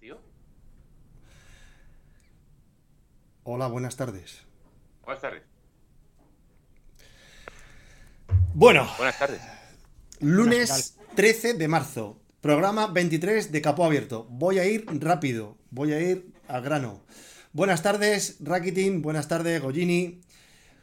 tío? Hola, buenas tardes. Buenas tardes. Bueno, Buenas tardes. lunes 13 de marzo, programa 23 de Capó Abierto. Voy a ir rápido, voy a ir al grano. Buenas tardes, Rakitin, buenas tardes, Gollini.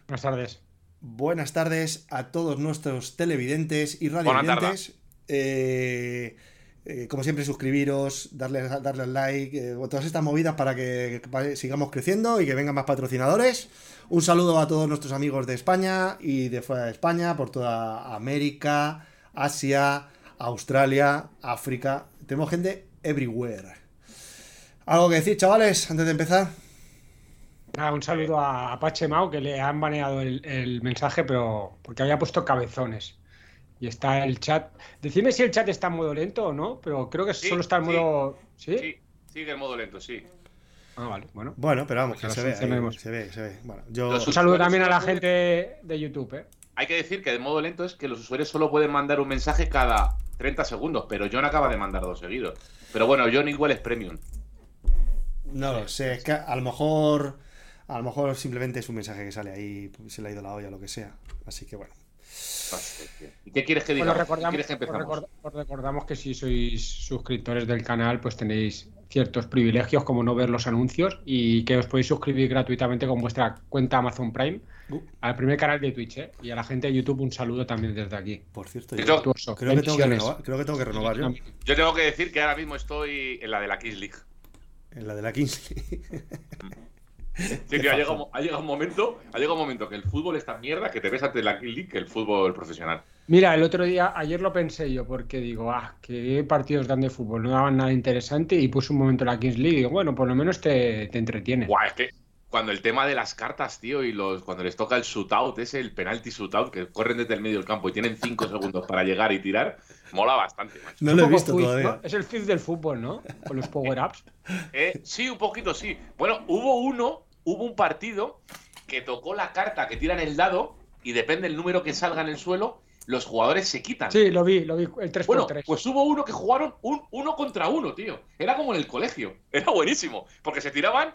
Buenas tardes. Buenas tardes a todos nuestros televidentes y Buenas radiovidentes. Eh, eh, como siempre, suscribiros, darle, darle al like, eh, todas estas movidas para que, sigamos creciendo y que vengan más patrocinadores. Un saludo a todos nuestros amigos de España y de fuera de España, por toda América, Asia, Australia, África. Tenemos gente everywhere. ¿Algo que decir, chavales, antes de empezar? Un saludo a Apache Mau que le han baneado el, el mensaje, pero porque había puesto cabezones. Y está el chat. Decidme si el chat está en modo lento o no, pero creo que Sí, solo está en modo. ¿Sí? Sí, sigue el modo lento, sí. Ah, vale, bueno. Bueno, pero vamos, que Pues se lo ve, ahí, se ve, se ve. Bueno, yo... Un saludo también a la gente de YouTube, ¿eh? Hay que decir que el modo lento es que los usuarios solo pueden mandar un mensaje cada 30 segundos, pero John acaba de mandar dos seguidos. Pero bueno, John igual es premium. No lo sé, es que a lo mejor a lo mejor simplemente es un mensaje que sale ahí, se le ha ido la olla, lo que sea. Así que bueno. ¿Y qué quieres que diga? Bueno, ¿Qué recordamos, quieres que os empezamos? record- os recordamos que si sois suscriptores del canal, pues tenéis ciertos privilegios como no ver los anuncios y que os podéis suscribir gratuitamente con vuestra cuenta Amazon Prime Uh, al primer canal de Twitch, ¿eh? Y a la gente de YouTube un saludo también desde aquí. por cierto, Yo creo que tengo que renovar, creo que tengo que renovar yo. Yo tengo que decir que ahora mismo estoy en la de la Kings League. En la de la Kingsley. Sí, tío, ha, llegado, ha llegado un momento, ha llegado un momento que el fútbol es tan mierda que te ves ante la League que el fútbol profesional. Mira, el otro día, ayer lo pensé yo, porque digo, ah, qué partidos dan de fútbol, no daban nada interesante y puse un momento la Kings League y digo, bueno, por lo menos te, te entretiene. Guau, es que cuando el tema de las cartas, tío, y los cuando les toca el shootout, ese, el penalty shootout, que corren desde el medio del campo y tienen 5 segundos para llegar y tirar, mola bastante, macho. No lo he visto todavía. ¿no? Es el fifth del fútbol, ¿no? Con los power-ups. Eh, sí, un poquito sí. Bueno, hubo uno, hubo un partido que tocó la carta que tiran el dado y depende del número que salga en el suelo, los jugadores se quitan. Sí, lo vi, lo vi, el 3x3. Bueno, pues hubo uno que jugaron un uno contra uno, tío. Era como en el colegio. Era buenísimo. Porque se tiraban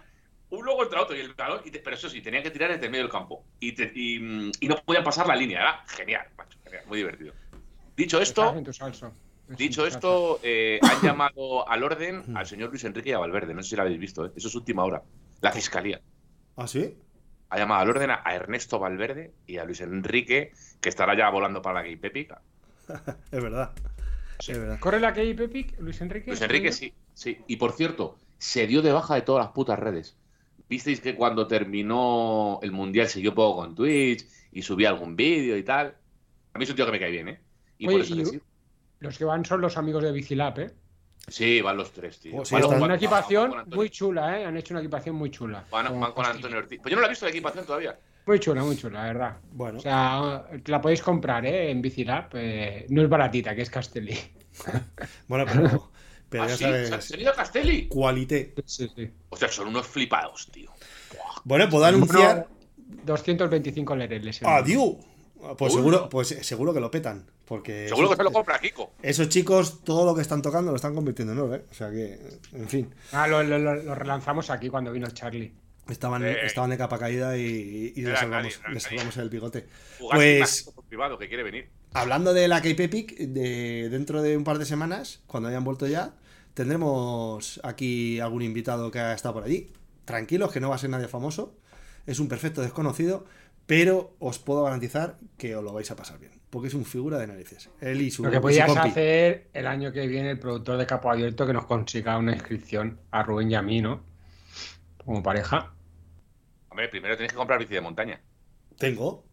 uno contra otro. Y el balón, y te- pero eso sí, tenían que tirar desde el medio del campo. Y, te- y, mm, y no podían pasar la línea. Era genial, macho. Genial, muy divertido. Dicho esto, dicho tu esto, eh, han llamado al orden al señor Luis Enrique y a Valverde. No sé si lo habéis visto, ¿eh? Eso es última hora. La fiscalía ¿Ah, sí? ha llamado al orden a Ernesto Valverde y a Luis Enrique, que estará ya volando para la Gay Pepic. Es verdad. Sí. Es verdad. ¿Corre la hay Pepic, Luis Enrique? Luis Enrique sí, sí. Y por cierto, se dio de baja de todas las putas redes. Visteis que cuando terminó el mundial siguió poco con Twitch y subía algún vídeo y tal. A mí es un tío que me cae bien, ¿eh? Y Oye, por eso y- le sigo. Los que van son los amigos de Bicilab, ¿eh? Sí, van los tres, tío. Oh, sí, Van- están- van- Una equipación muy chula, ¿eh? Han hecho una equipación muy chula. Van, van con. Antonio Ortiz. Pues yo no la he visto la equipación todavía. Muy chula, muy chula, la verdad. Bueno, O sea, la podéis comprar, ¿eh? En Bicilab. eh, no es baratita, que es Castelli. bueno, pero, pero ¿Ah, ya sí? ¿Se sabes. han tenido Castelli? Cualité. Sí, sí. O sea, son unos flipados, tío. Bueno, puedo anunciar. Bueno, 225 lereles. ¡Adiós! Pues Uy. seguro, pues seguro que lo petan. Porque Seguro que se lo compra Kiko. esos chicos, todo lo que están tocando lo están convirtiendo en oro, ¿eh? O sea que, en fin, Ah, lo, lo- lo- lo relanzamos aquí cuando vino Charlie. estaban, Eh, estaban de capa caída y, y les, salvamos, nadie, era les nadie. salvamos el bigote. Jugar Pues- sin por privado, que quiere venir. Hablando de la Cape Epic, de, dentro de un par de semanas, cuando hayan vuelto ya, tendremos aquí algún invitado que ha estado por allí. Tranquilos, que no va a ser nadie famoso. Es un perfecto desconocido, pero os puedo garantizar que os lo vais a pasar bien. Porque es un figura de narices. Él y su, Lo que podías hacer el año que viene el productor de Capo Abierto que nos consiga una inscripción a Rubén y a mí, ¿no? Como pareja. Hombre, primero tienes que comprar bici de montaña. Tengo.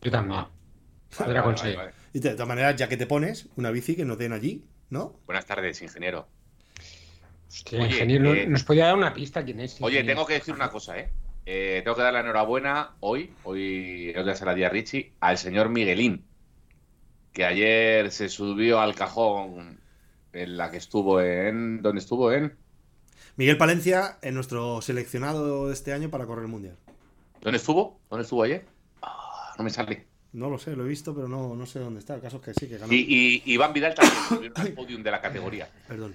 Yo también. Podría Vale, conseguir. vale, vale. Y de todas maneras, ya que te pones una bici que nos den allí, ¿no? Buenas tardes, ingeniero. Hostia, Oye, ingeniero, eh, nos podía dar una pista quién es. Oye, tengo que decir una cosa, ¿eh? Eh, tengo que dar la enhorabuena hoy, hoy es la día Richie, al señor Miguelín, que ayer se subió al cajón en la que estuvo en... ¿Dónde estuvo? En... Miguel Palencia es nuestro seleccionado de este año para correr el mundial. ¿Dónde estuvo? ¿Dónde estuvo ayer? Ah, no me sale. No lo sé, lo he visto, pero no, no sé dónde está. El caso es que sí, que ganó. Y, y Iván Vidal también al podium de la categoría. Perdón.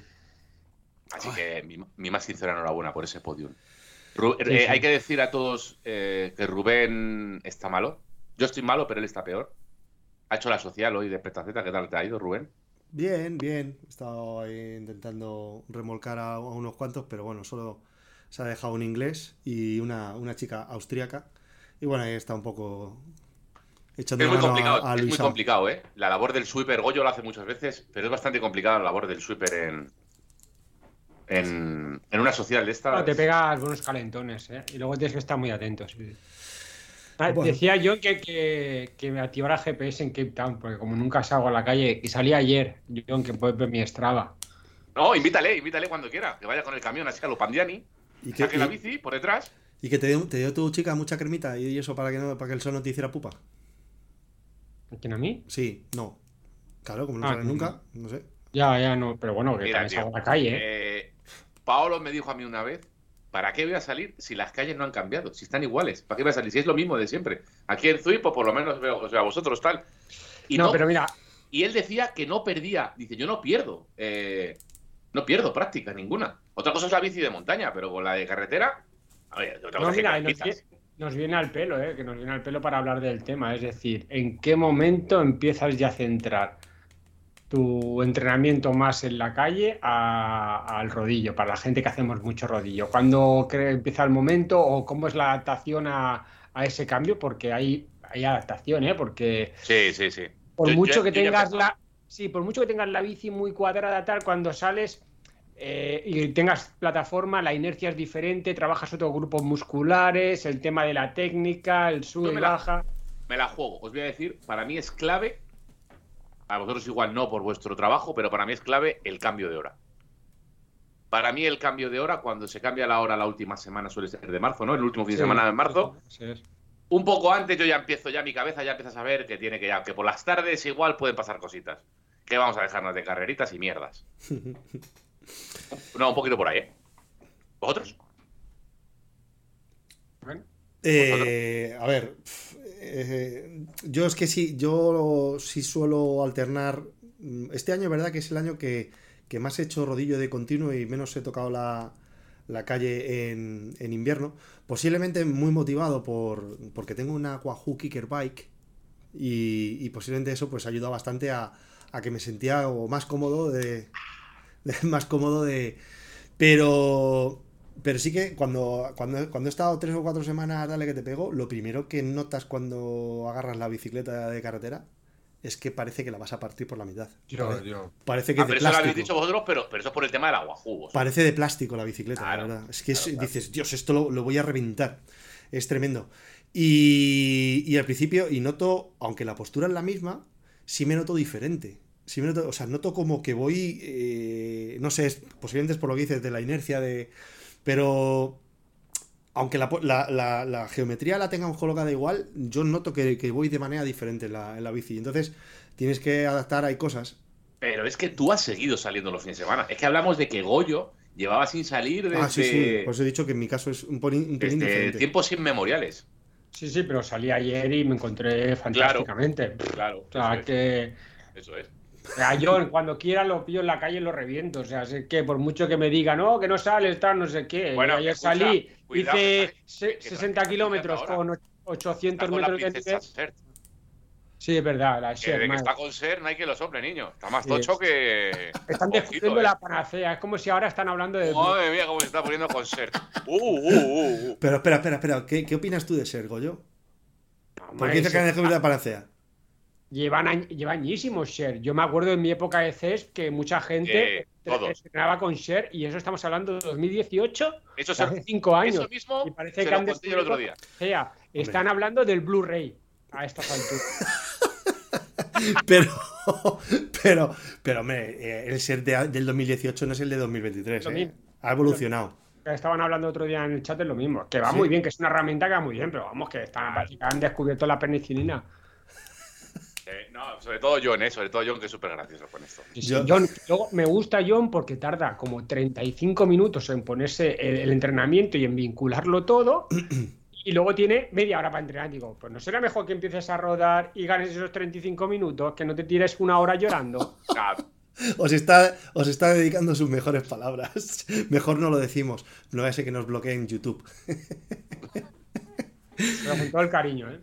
Así que mi, mi más sincera enhorabuena por ese podium. Eh, Hay que decir a todos eh, que Rubén está malo. Yo estoy malo, pero él está peor. Ha hecho la social hoy de Petaceta. ¿Qué tal te ha ido, Rubén? Bien, bien. He estado ahí intentando remolcar a, a unos cuantos, pero bueno, solo se ha dejado un inglés y una, una chica austríaca. Y bueno, ahí está un poco echando Es muy mano a- complicado, a es muy complicado, ¿eh? La labor del sweeper, Goyo lo hace muchas veces, pero es bastante complicada la labor del sweeper en, en, en una social de esta. No, te pega algunos calentones, ¿eh? Y luego tienes que estar muy atentos. sí. Ah, Bueno. Decía yo que, que, que me activara GPS en Cape Town, porque como nunca salgo a la calle, y salí ayer, John, que puedes ver mi Strava. No, invítale, invítale cuando quiera, que vaya con el camión así a lo Pandiani, Y que, saque la bici por detrás. y que te, dio, te dio tu chica mucha cremita y eso para que, no, para que el sol no te hiciera pupa. ¿Quién a mí? Sí, no. Claro, como no Ah, nunca, no sé. Ya, ya, no, pero bueno, que Mira, también tío, salgo a la calle, ¿eh? Paolo me dijo a mí una vez, ¿para qué voy a salir si las calles no han cambiado? Si están iguales, ¿para qué voy a salir? Si es lo mismo de siempre. Aquí en Zuipo por lo menos veo, o sea, vosotros tal. Y, no, no, pero mira, y él decía que no perdía. Dice, yo no pierdo. eh, no pierdo práctica ninguna. Otra cosa es la bici de montaña, pero con la de carretera. A ver, otra no, cosa es que mira, vie- nos viene al pelo, ¿eh? Que nos viene al pelo para hablar del tema. Es decir, ¿en qué momento empiezas ya a centrar tu entrenamiento más en la calle a- al rodillo? Para la gente que hacemos mucho rodillo. ¿Cuándo empieza el momento o cómo es la adaptación a, a ese cambio? Porque hay, hay adaptación, ¿eh? Porque Sí, sí, sí. por Yo- mucho yo- que yo tengas la sí por mucho que tengas la bici muy cuadrada tal cuando sales eh, y tengas plataforma la inercia es diferente trabajas otros grupos musculares el tema de la técnica el sube Yo y me la- baja Me la juego. Os voy a decir, para mí es clave. A vosotros igual no por vuestro trabajo, pero para mí es clave el cambio de hora. Para mí el cambio de hora, cuando se cambia la hora la última semana suele ser de marzo, ¿no? El último fin de Sí, semana de marzo. sí, es. Un poco antes yo ya empiezo, ya mi cabeza ya empieza a saber que tiene que ya, que por las tardes igual pueden pasar cositas. Que vamos a dejarnos de carreritas y mierdas. No, un poquito por ahí, ¿eh? ¿Vosotros? Eh, a ver, eh, yo es que sí, yo sí suelo alternar. mm, Este año, verdad que es el año que, que más he hecho rodillo de continuo y menos he tocado la, la calle en, en invierno. Posiblemente muy motivado por porque tengo una Wahoo Kicker Bike y, posiblemente eso pues ayuda bastante a, a que me sentía más cómodo de- más cómodo de pero pero sí que cuando, cuando, cuando he estado tres o cuatro semanas, dale que te pego, lo primero que notas cuando agarras la bicicleta de carretera es que parece que la vas a partir por la mitad. yo, Pare- yo. Parece que Ah, es de pero eso lo habéis dicho vosotros, pero, pero eso es por el tema del agua jugos. Parece de plástico la bicicleta, la verdad. Es que es- claro, claro. dices, Dios, esto lo, lo voy a reventar. Es tremendo. Y, y al principio, y noto, aunque la postura es la misma, sí me noto diferente. Sí me noto, o sea, noto como que voy, eh, no sé, es- posiblemente es por lo que dices de la inercia de... Pero aunque la, po- la- la- la geometría la tengan colocada igual, yo noto que, que voy de manera diferente en la, en la bici. Entonces, tienes que adaptar, hay cosas. Pero es que tú has seguido saliendo los fines de semana. Es que hablamos de que Goyo llevaba sin salir desde, Ah, sí, sí. Pues he dicho que en mi caso es un, pelín- un pelín desde diferente. tiempos inmemoriales. sí sí pero salí ayer y me encontré fantásticamente Claro, o sea eso es, que eso es. O sea, yo cuando quiera lo pillo en la calle y lo reviento. O sea, es que por mucho que me diga, no, que no sales, tal, no sé qué. Bueno, Yo ayer escucha, salí, cuidado, hice que se- que 60 estás kilómetros con och- Está 800 con la metros de nivel. Sí, es verdad, la Que Sher, de que madre. está con Ser no hay que lo sople, niño. Está más Sí, tocho es- que. Están Ojito, descubriendo eh. la panacea. Es como si ahora están hablando de. Madre mía, cómo se está poniendo con Ser. Uh, uh, uh, uh. Pero espera, espera, espera. ¿Qué, qué opinas tú de ser, Goyo? ¿Por Hombre, qué dices que han descubierto la panacea? Llevan, llevan añísimos Share. Yo me acuerdo en mi época de CES que mucha gente Eh, todos. entrenaba con Share y eso estamos hablando de 2018, Eso, hace se, 5 años. eso mismo Y parece se que lo han el otro día. O sea, están hablando del Blu-ray a estas alturas. Pero, pero, pero, hombre, eh, el ser de- del 2018 no es el de 2023. Lo ¿eh? Ha evolucionado. Estaban hablando otro día en el chat de lo mismo, que va Sí. muy bien, que es una herramienta que va muy bien, pero vamos, que están, que han descubierto la penicilina. Eh, no, sobre todo John, eh, sobre todo John, que es súper gracioso con esto. John, luego me gusta John porque tarda como 35 minutos en ponerse el, el entrenamiento y en vincularlo todo. Y luego tiene media hora para entrenar. Digo, pues no será mejor que empieces a rodar y ganes esos 35 minutos, que no te tires una hora llorando. Os está, os está dedicando sus mejores palabras. Mejor no lo decimos. No ser que nos bloqueen YouTube. Pero con todo el cariño, ¿eh?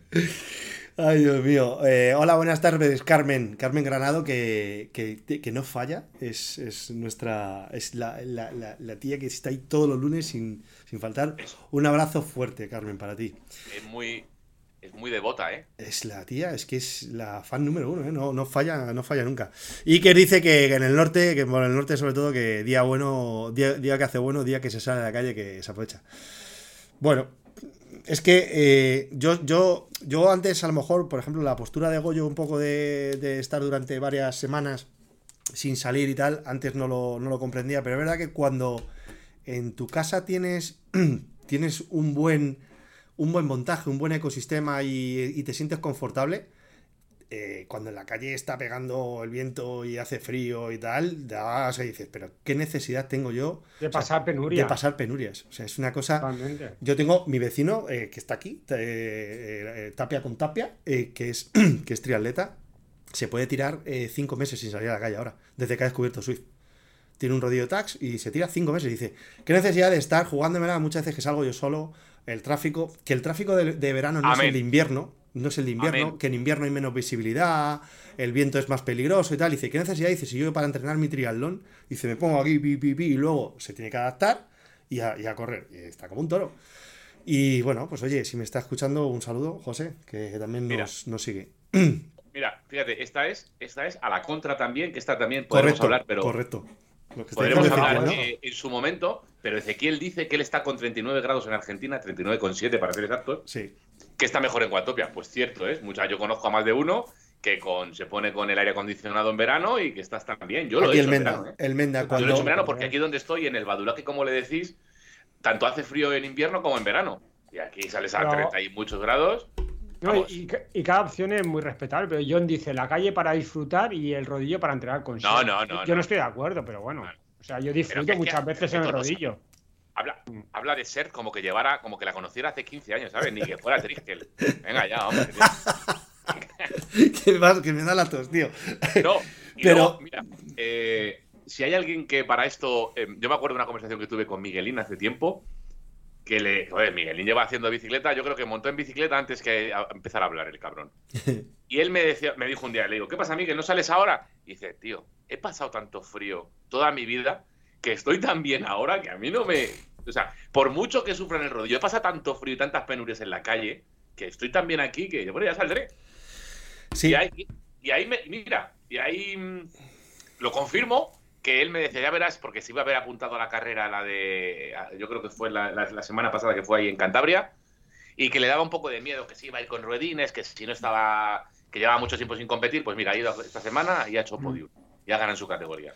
Ay, Dios mío. Eh, hola, buenas tardes, Carmen. Carmen Granado, que, que, que no falla. Es, es nuestra. Es la, la, la, la, tía que está ahí todos los lunes sin, sin faltar. Un abrazo fuerte, Carmen, para ti. Es muy. Es muy devota, ¿eh? Es la tía, es que es la fan número uno, ¿eh? No, no falla, no falla nunca. Y que dice que, que en el norte, que por el norte sobre todo, que día bueno, día, día que hace bueno, día que se sale a la calle, que se aprovecha. Bueno, es que eh, yo, yo, yo antes, a lo mejor, por ejemplo, la postura de Goyo, un poco de, de estar durante varias semanas sin salir y tal, antes no lo, no lo, comprendía, pero es verdad que cuando en tu casa tienes, tienes un buen, un buen montaje, un buen ecosistema y, y te sientes confortable, eh, cuando en la calle está pegando el viento y hace frío y tal, da, o sea, dices, pero ¿qué necesidad tengo yo? De pasar o sea, penurias. De pasar penurias. O sea, es una cosa... Totalmente. Yo tengo mi vecino eh, que está aquí, eh, tapia con tapia, eh, que, es, que es triatleta, se puede tirar eh, cinco meses sin salir a la calle ahora, desde que ha descubierto Swift. Tiene un rodillo tax y se tira cinco meses. Y dice, ¿qué necesidad de estar jugándomela muchas veces que salgo yo solo? El tráfico, que el tráfico de, de verano no Amén. es el de invierno, no es el de invierno, Amén. que en invierno hay menos visibilidad, el viento es más peligroso y tal. Dice, ¿qué necesidad? Dice, si yo para entrenar mi triatlón, dice, me pongo aquí, pi, pi, pi, y luego se tiene que adaptar y a, y a correr. Y está como un toro. Y bueno, pues oye, si me está escuchando, un saludo, José, que, también Mira. nos, nos sigue. Mira, fíjate, esta es, esta es a la contra también, que esta también podemos Correcto, hablar, pero correcto. Podremos hablar ¿no? eh, en su momento, pero Ezequiel dice que él está con 39 grados en Argentina, 39,7 para ser exacto, Sí, que está mejor en Guatopia. Pues cierto, ¿es? Mucha, yo conozco a más de uno que con, se pone con el aire acondicionado en verano y que estás también. Yo lo aquí he el en Menda, verano, ¿eh? el Menda Yo lo he cuando... hecho en verano porque aquí donde estoy, en el Badulaque, como le decís, tanto hace frío en invierno como en verano. Y aquí sales a Pero- 30 y muchos grados. No, y, y ca- y cada opción es muy respetable, pero John dice la calle para disfrutar y el rodillo para entrenar con No, no, no, Yo no no. estoy de acuerdo, pero bueno. O sea, yo disfruto muchas es veces en el rodillo. Habla, habla de ser como que llevara, como que la conociera hace 15 años, ¿sabes? Ni que fuera Triskel. Venga ya, hombre. que, vas- que me da la tos, tío. No, y Pero- luego, mira, eh, si hay alguien que para esto. eh, yo me acuerdo de una conversación que tuve con Miguelín hace tiempo. Que le. Joder, Miguelín lleva haciendo bicicleta. Yo creo que montó en bicicleta antes que a- empezar a hablar el cabrón. Y él me decía, me dijo un día, le digo, ¿qué pasa, Miguel? ¿No sales ahora? Y dice, tío, he pasado tanto frío toda mi vida que estoy tan bien ahora que a mí no me. O sea, por mucho que sufra en el rodillo, he pasado tanto frío y tantas penurias en la calle que estoy tan bien aquí que yo, bueno, ya saldré. Sí, Y ahí, y ahí me, mira, y ahí mm, lo confirmo que él me decía, ya verás, porque se iba a haber apuntado a la carrera, la de, yo creo que fue la, la- la semana pasada que fue ahí en Cantabria, y que le daba un poco de miedo, que si iba a ir con ruedines, que si no estaba, que llevaba mucho tiempo sin competir, pues mira, ha ido esta semana y ha hecho podium, ya gana en su categoría.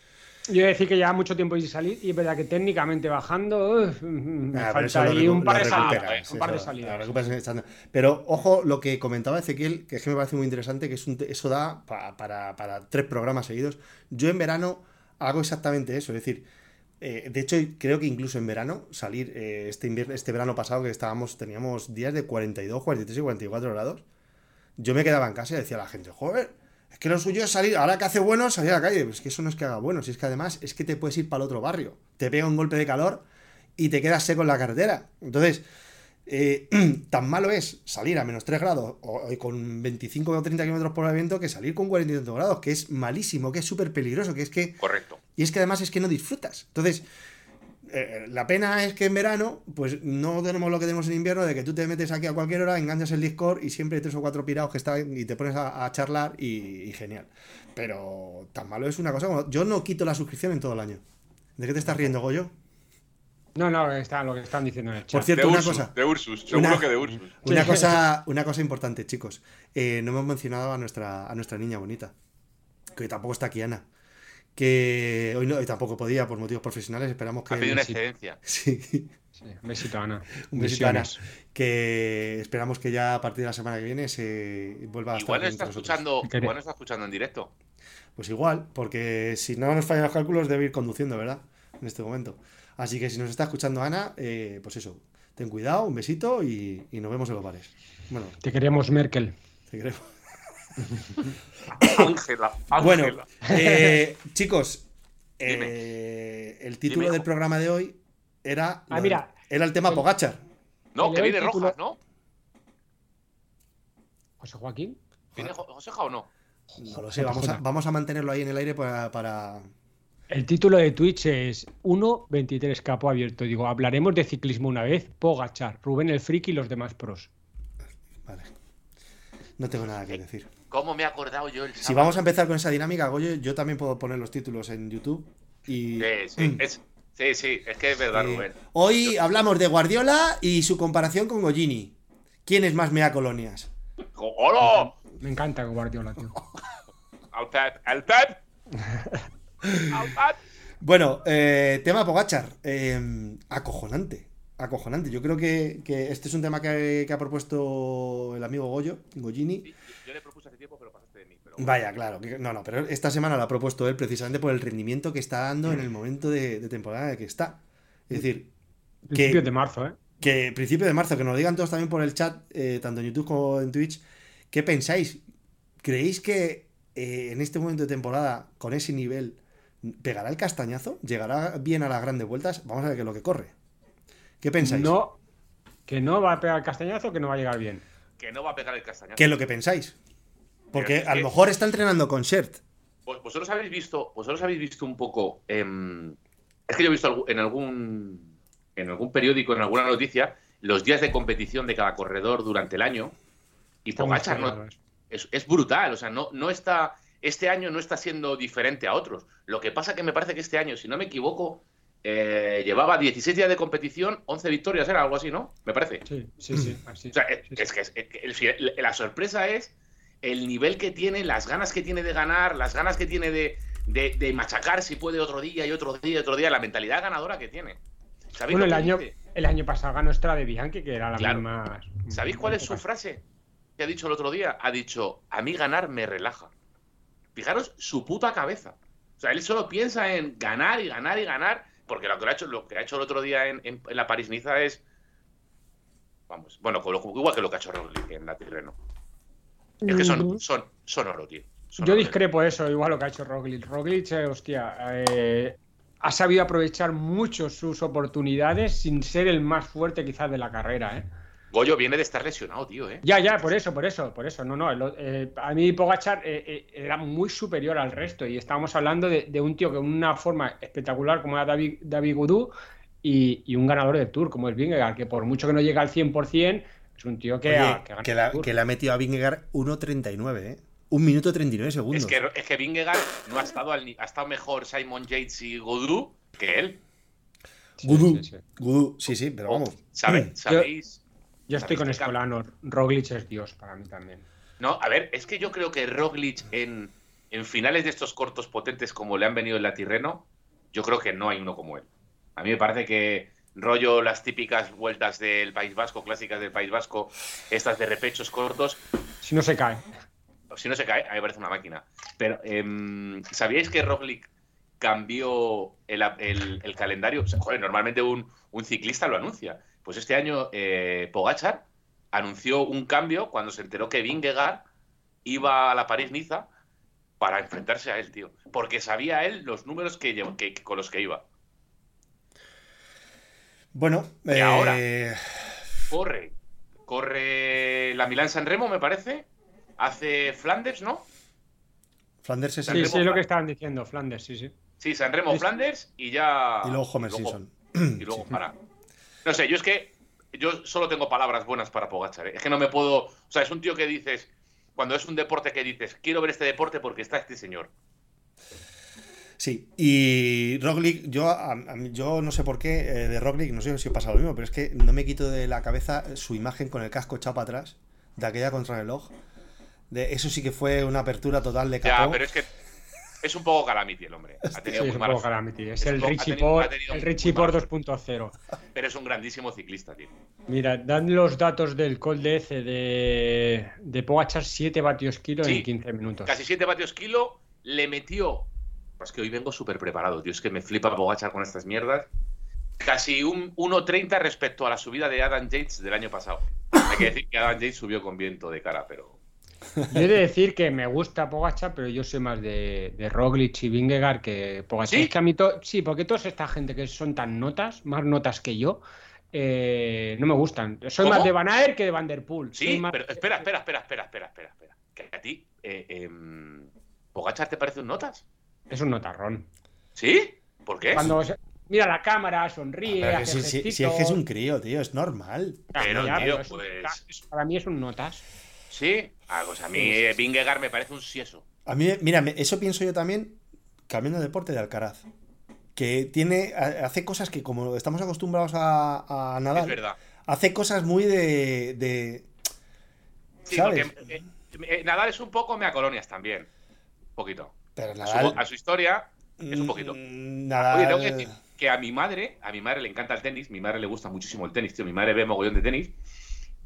Yo he de decir que lleva mucho tiempo sin salir y es verdad que técnicamente bajando uf, me Ah, falta ahí un par de salidas. Un par de salidas. Pero ojo, lo que comentaba Ezequiel, que es que me parece muy interesante, que es un eso da pa- para, para tres programas seguidos. Yo en verano hago exactamente eso, es decir, eh, de hecho creo que incluso en verano salir eh, este invierno, este verano pasado que estábamos, teníamos días de 42, 43 y 44 grados. Yo me quedaba en casa y decía a la gente, joder, es que lo suyo es salir, ahora que hace bueno, salir a la calle. Pues es que eso no es que haga bueno, si es que además es que te puedes ir para el otro barrio. Te pega un golpe de calor y te quedas seco en la carretera. Entonces, eh, tan malo es salir a menos 3 grados o, o con 25 o 30 kilómetros por hora de viento que salir con 45 grados, que es malísimo, que es súper peligroso, que es que Correcto. y es que además es que no disfrutas. Entonces, eh, la pena es que en verano, pues no tenemos lo que tenemos en invierno, de que tú te metes aquí a cualquier hora, enganchas el Discord y siempre hay tres o cuatro pirados que están y te pones a, a charlar y, y genial. Pero tan malo es una cosa como... Yo no quito la suscripción en todo el año. ¿De qué te estás riendo, Goyo? No, no, está lo que están diciendo en el Por chat. De cierto, una Ursus, cosa. de Ursus, seguro Una- que de Ursus. Una cosa, una cosa importante, chicos. Eh, no hemos mencionado a nuestra, a nuestra niña bonita. Que hoy tampoco está aquí, Ana. Que hoy, no, hoy tampoco podía por motivos profesionales. Esperamos que. Ha pedido una sí. excedencia. Sí. Sí, un besito, Ana. Un besito, Ana. Que esperamos que ya a partir de la semana que viene se vuelva a Igual estar está entre nosotros. escuchando, igual está escuchando en directo. Pues igual, porque si no nos fallan los cálculos, debe ir conduciendo, ¿verdad? En este momento. Así que si nos está escuchando Ana, eh, pues eso, ten cuidado, un besito y, y nos vemos en los bares. Bueno, Te queremos, Merkel. te queremos. Ángela, Bueno, eh, chicos, eh, el título Dime, del programa de hoy era, Ah, mira. era el tema Pogachar. No, que viene el título- Rojas, ¿no? José Joaquín. ¿Viene Jo- Joseja o no? No lo sé, vamos a, vamos a mantenerlo ahí en el aire para, para- El título de Twitch es 1.23 capo abierto. Digo, hablaremos de ciclismo una vez. Pogachar, Rubén el Friki y los demás pros. Vale. No tengo nada que decir. ¿Cómo me he acordado yo el Si sábado? vamos a empezar con esa dinámica, Goyo, yo también puedo poner los títulos en YouTube. Y Sí, sí, es, sí, sí, es que es verdad, Eh, Rubén. hoy hablamos de Guardiola y su comparación con Gollini. ¿Quién es más mea colonias? ¡Hola! Me encanta Guardiola, tío. ¡Al Pep! ¡Al Pep! ¡Al Pep! Bueno, eh, tema Pogachar. eh, acojonante. Acojonante. Yo creo que, que este es un tema que, que ha propuesto el amigo Goyo, Gollini. Sí, Yo le propuse hace tiempo, pero pasaste de mí. Pero... Vaya, claro. que- no, no, pero esta semana lo ha propuesto él precisamente por el rendimiento que está dando en el momento de, de temporada en el que está. Es decir, Principios de marzo, ¿eh? que principio de marzo, que nos lo digan todos también por el chat, eh, tanto en YouTube como en Twitch, ¿qué pensáis? ¿Creéis que eh, en este momento de temporada, con ese nivel, pegará el castañazo? ¿Llegará bien a las grandes vueltas? Vamos a ver qué es lo que corre. ¿Qué pensáis? No, que no va a pegar el castañazo, que no va a llegar bien. Que no va a pegar el castañazo. ¿Qué es lo que pensáis? Porque es a lo mejor está entrenando con Shert. Vos- Vosotros habéis visto, vosotros habéis visto un poco. em, es que yo he visto en algún en algún periódico, en alguna noticia, los días de competición de cada corredor durante el año. Y Pogacar no, es, es brutal. O sea, no, no está. Este año no está siendo diferente a otros. Lo que pasa que me parece que este año, si no me equivoco, eh, llevaba 16 días de competición, 11 victorias, era algo así, ¿no? Me parece. Sí, sí, sí. Así. O sea, es, Sí, que es- es la sorpresa es el nivel que tiene, las ganas que tiene de ganar, las ganas que tiene de, de- de machacar si puede otro día y otro día y otro día, la mentalidad ganadora que tiene. ¿Sabéis, Bueno, el año, dice? el año pasado ganó Strade Bianchi, que era la Claro. misma. ¿Sabéis cuál es su frase? Que ha dicho el otro día. Ha dicho, a mí ganar me relaja. Fijaros su puta cabeza. O sea, él solo piensa en ganar y ganar y ganar, porque lo que ha hecho, lo que ha hecho el otro día en, en- en la París-Niza es... Vamos, bueno, lo- igual que lo que ha hecho Roglic en la Tirreno. Es que son, son, son oro, tío. Son Yo oro. discrepo eso, igual lo que ha hecho Roglic. Roglic, eh, hostia, eh, ha sabido aprovechar mucho sus oportunidades sin ser el más fuerte quizás de la carrera, ¿eh? Goyo viene de estar lesionado, tío, ¿eh? Ya, ya, por eso, por eso, por eso. No, no. eh, a mí Pogachar eh, eh, era muy superior al resto y estábamos hablando de, de un tío con una forma espectacular como era David, David Goudou y, y un ganador del Tour como es Vingegaard, que por mucho que no llega al 100%, es un tío que, Oye, ha, que ha que, la- que le ha metido a Vingegaard 1.39, ¿eh? Un minuto 39 segundos. Es que, es que Vingegaard no ha estado, al ha estado mejor Simon Yates y Godru que él. Sí, Gudú, sí, sí. Gudú, sí, sí, pero vamos. ¿Sabe- ¿Sabéis? Yo estoy con ¿Sabéis que Escolano. Roglic es Dios para mí también. No, a ver, es que yo creo que Roglic en, en finales de estos cortos potentes como le han venido en la Tirreno, yo creo que no hay uno como él. A mí me parece que rollo las típicas vueltas del País Vasco, clásicas del País Vasco, estas de repechos cortos, Si no se cae. si no se cae, a mí me parece una máquina. Pero, em, ¿sabíais que Roglic cambió el, el- el calendario? O sea, joder, normalmente un, un ciclista lo anuncia. Pues este año eh, Pogachar anunció un cambio cuando se enteró que Vingegaard iba a la París-Niza para enfrentarse a él, tío. Porque sabía él los números que, llev- que- que- con los que iba. Bueno, Y eh, ahora. Corre. Corre la Milán-San Remo, me parece. Hace Flanders, ¿no? Flanders es Sí, sí, es lo que estaban diciendo, Flanders, sí, sí. Sí, San Remo, Es- Flanders y ya. y luego Homer y luego- Simpson. Y luego para. No sé, yo es que. Yo solo tengo palabras buenas para Pogachar. ¿eh? Es que no me puedo. O sea, es un tío que dices. Cuando es un deporte que dices, quiero ver este deporte porque está este señor. Sí, y Roglic, yo, a- a mí- yo no sé por qué, eh, de Roglic, no sé si os pasa lo mismo, pero es que no me quito de la cabeza su imagen con el casco echado para atrás, de aquella contrarreloj. De, eso sí que fue una apertura total de Ya, capó. pero es que. Es un poco calamity el hombre. Ha Sí, tenido es muy un mala poco calamity. Es Es el un Richie Por, el Richie mala Por suerte. 2.0. Pero es un grandísimo ciclista, tío. Mira, dan los datos del Col de ECE de, de Pogachar 7 vatios kilo Sí, en 15 minutos. Casi 7 vatios kilo. Le metió. Pues que hoy vengo súper preparado, tío. Es que me flipa Pogachar con estas mierdas. Casi un 1.30 respecto a la subida de Adam Yates del año pasado. Hay que decir que Adam Yates subió con viento de cara, pero. Yo he de decir que me gusta Pogacha, pero yo soy más de, de Roglic y Vingegaard que Pogacha. ¿Sí? Es que a mí to- sí, porque toda esta gente que son tan notas, más notas que yo, eh, no me gustan. Soy ¿Cómo? más de Van Aert que de Van Der Poel. Sí, más- pero espera, espera, espera, espera, espera, espera, espera. Que a ti, eh, ¿Pogacar te parece un notas? Es un notarrón. ¿Sí? ¿Por qué? Cuando se- mira la cámara, sonríe, hace si, si- si gestitos. es que es un crío, tío, es normal. Pero, ya, tío, pues- Para mí es un notas. Sí. Ah, pues a mí Vingegaard me parece un sieso. A mí, mira, eso pienso yo también, cambiando de deporte de Alcaraz. Que tiene, ha- hace cosas que como estamos acostumbrados a, a Es nadar, verdad. hace cosas muy de... de- Sí, ¿Sabes? porque eh, eh, Nadal es un poco mea colonias también. Un poquito. Pero A su, Nadal... a su historia es un poquito. mm, Nadal... Oye, tengo que decir que a mi madre, a mi madre le encanta el tenis, mi madre le gusta muchísimo el tenis, tío, mi madre ve mogollón de tenis,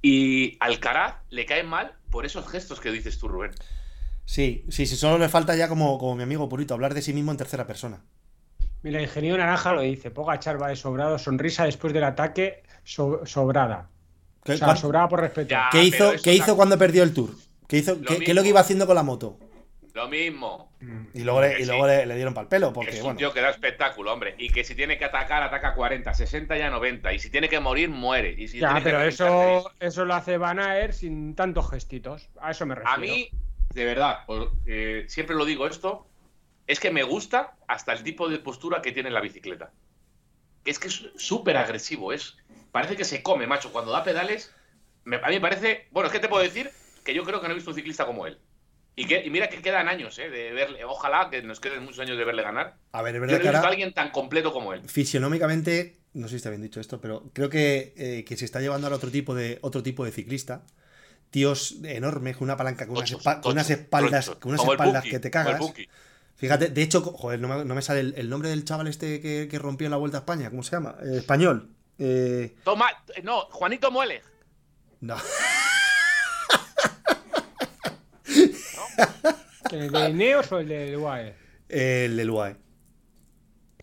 y Alcaraz le cae mal por esos gestos que dices tú, Rubén. Sí, sí, sí, solo le falta ya como, como mi amigo Purito, hablar de sí mismo en tercera persona. Mira, el ingeniero naranja lo dice. Pogachar va de sobrado, sonrisa después del ataque, so- sobrada. ¿Qué, O sea, sobrada por respeto. Ya. qué hizo, qué hizo cuando perdió el tour? ¿Qué, hizo, Lo qué, qué es lo que iba haciendo con la moto? Lo mismo. Y luego le, Que y sí. luego le, le dieron pal pelo, porque es un bueno. tío que da espectáculo, hombre. Y que si tiene que atacar, ataca 40, 60 ya 90. Y si tiene que morir, muere. Y si Ya, que pero eso, eso lo hace Van Aert sin tantos gestitos. A eso me refiero. A mí, de verdad, eh, siempre lo digo esto, es que me gusta hasta el tipo de postura que tiene en la bicicleta. Es que es súper agresivo, es parece que se come, macho. Cuando da pedales, me- a mí me parece, bueno, es que te puedo decir que yo creo que no he visto un ciclista como él. Y, que, y mira que quedan años, ¿eh? De verle, ojalá que nos queden muchos años de verle ganar. A ver, es Yo verdad no he que visto a ahora, alguien tan completo como él. fisionómicamente, no sé si está bien dicho esto, pero creo que, eh, que se está llevando a otro tipo de, otro tipo de ciclista. Tíos enormes, con una palanca, con unas, con espaldas, con unas espaldas que te cagas. Fíjate, de hecho, joder, no me, no me sale el, el nombre del chaval este que, que rompió en la Vuelta a España, ¿cómo se llama? Eh, español. Eh, Toma, no, Juanito Muele. no. ¿El de Ineos o el de UAE? El del UAE.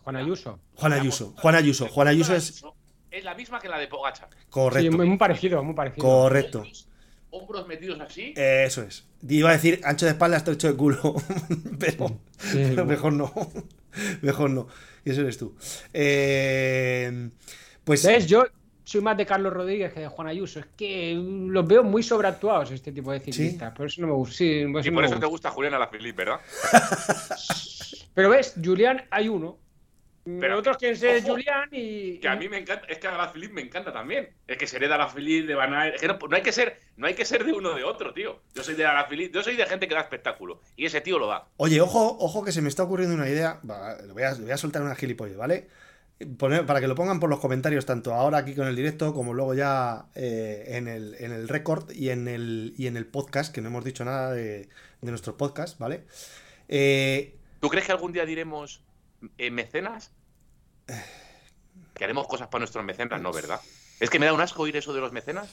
Juan Ayuso. Juan Ayuso. Juan Ayuso. Juan Ayuso es Es la misma que la de Pogacha. Correcto. muy, muy parecido, muy parecido. Correcto. Hombros, hombros metidos así. Eso es. Iba a decir ancho de espalda, estrecho de culo. pero, Sí, pero mejor no. Mejor no. Y eso eres tú. Eh, pues. ¿Ves? Yo soy más de Carlos Rodríguez que de Juan Ayuso. Es que los veo muy sobreactuados este tipo de ciclistas. Por eso no me gusta. Sí, por eso Y por eso te gusta. gusta Julián Alaphilippe, ¿verdad? Pero ves, Julián hay uno. Pero, Otros quieren ser ojo, Julián y. Que a mí me encanta, es que Alaphilippe me encanta también. Es que seré de Alaphilippe, de Van Aert. Es que no, no hay que ser, no hay que ser de uno o de otro, tío. Yo soy de Alaphilippe, yo soy de gente que da espectáculo. Y ese tío lo da. Oye, ojo, ojo que se me está ocurriendo una idea. Va, le, voy a, le voy a soltar una gilipollas, ¿vale? Poner- para que lo pongan por los comentarios, tanto ahora aquí con el directo, como luego ya eh, en el, en el récord y en el, y en el podcast, que no hemos dicho nada de, de nuestro podcast, ¿vale? Eh, ¿Tú crees que algún día diremos eh, mecenas? Que haremos cosas para nuestros mecenas, no, ¿verdad? Es que me da un asco oír eso de los mecenas.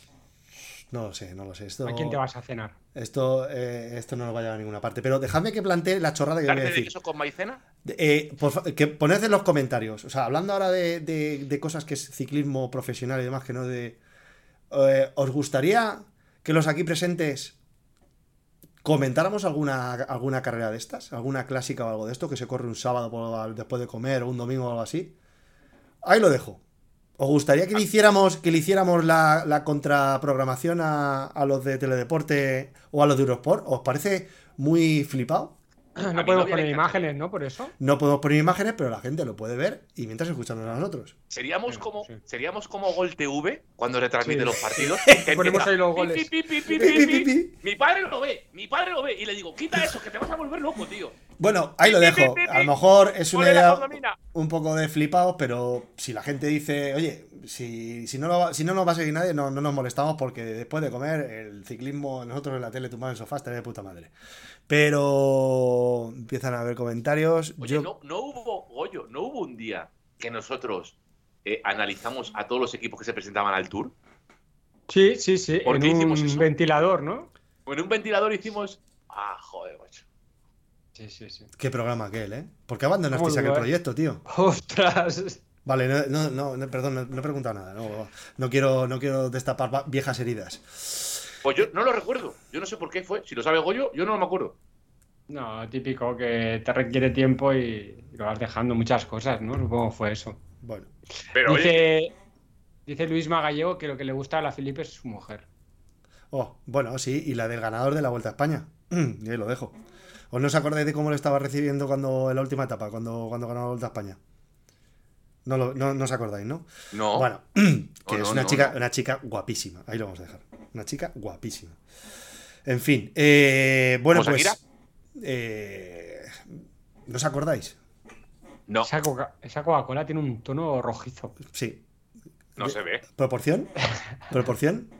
No lo sé, no lo sé. Esto, ¿A quién te vas a cenar? esto, eh, esto no nos va a llevar a ninguna parte. Pero dejadme que plantee la chorrada que voy a ¿Darte de decir. queso con maicena? Eh, por que poned en los comentarios. O sea, hablando ahora de, de- de cosas que es ciclismo profesional y demás, que no de. eh, ¿Os gustaría que los aquí presentes comentáramos alguna, alguna carrera de estas? ¿Alguna clásica o algo de esto que se corre un sábado por- después de comer o un domingo o algo así? Ahí lo dejo. ¿Os gustaría que le hiciéramos, que le hiciéramos la, la contraprogramación a, a los de Teledeporte o a los de Eurosport? ¿Os parece muy flipado? No podemos poner imágenes, ¿no? Por eso. No podemos poner imágenes, pero la gente lo puede ver y mientras escuchándonos a nosotros. Seríamos como, sí. seríamos como Gol TV cuando retransmite Sí. los partidos. que Ponemos ahí los goles. pi, pi, pi, Pi, pi, pi, pi. pi. Mi padre lo ve, mi padre lo ve. Y le digo, quita eso, que te vas a volver loco, tío. Bueno, ahí lo dejo. A lo mejor es una idea un poco de flipado, pero si la gente dice, oye, si, si, no, lo si no nos va a seguir nadie, no, no nos molestamos porque después de comer, el ciclismo, nosotros en la tele tumbados en sofás, estaría de puta madre. Pero empiezan a haber comentarios. Oye, Yo, no, no hubo, Goyo, no hubo un día que nosotros eh, analizamos a todos los equipos que se presentaban al Tour. Sí, sí, sí. ¿Por en qué un hicimos eso? ventilador, ¿no? En un ventilador hicimos. Ah, joder, macho. Sí, sí, sí. Qué programa aquel, ¿eh? ¿Por qué abandonasteis ¿Cómo aquel proyecto, tío? Ostras. Vale, no, no, no, perdón, no, no he preguntado nada. No, no quiero, no quiero destapar viejas heridas. Pues yo no lo recuerdo. Yo no sé por qué fue. Si lo sabe Goyo, yo no me acuerdo. No, típico que te requiere tiempo y lo vas dejando muchas cosas, ¿no? Supongo que fue eso. Bueno, Pero oye, dice, dice Luis Magallego que lo que le gusta a la Felipe es su mujer. oh, bueno, sí, y la del ganador de la Vuelta a España. y ahí lo dejo. ¿Os no os acordáis de cómo lo estaba recibiendo cuando en la última etapa, cuando, cuando ganó la Vuelta a España? No, lo- no, no os acordáis, ¿no? no. Bueno, que Oh, es no, una no, chica, no. una chica guapísima. Ahí lo vamos a dejar. Una chica guapísima. En fin, eh, bueno, ¿Como pues. Eh, ¿No os acordáis? no, Esa Coca- esa Coca-Cola tiene un tono rojizo. Sí. no se ve. ¿Proporción? ¿Proporción?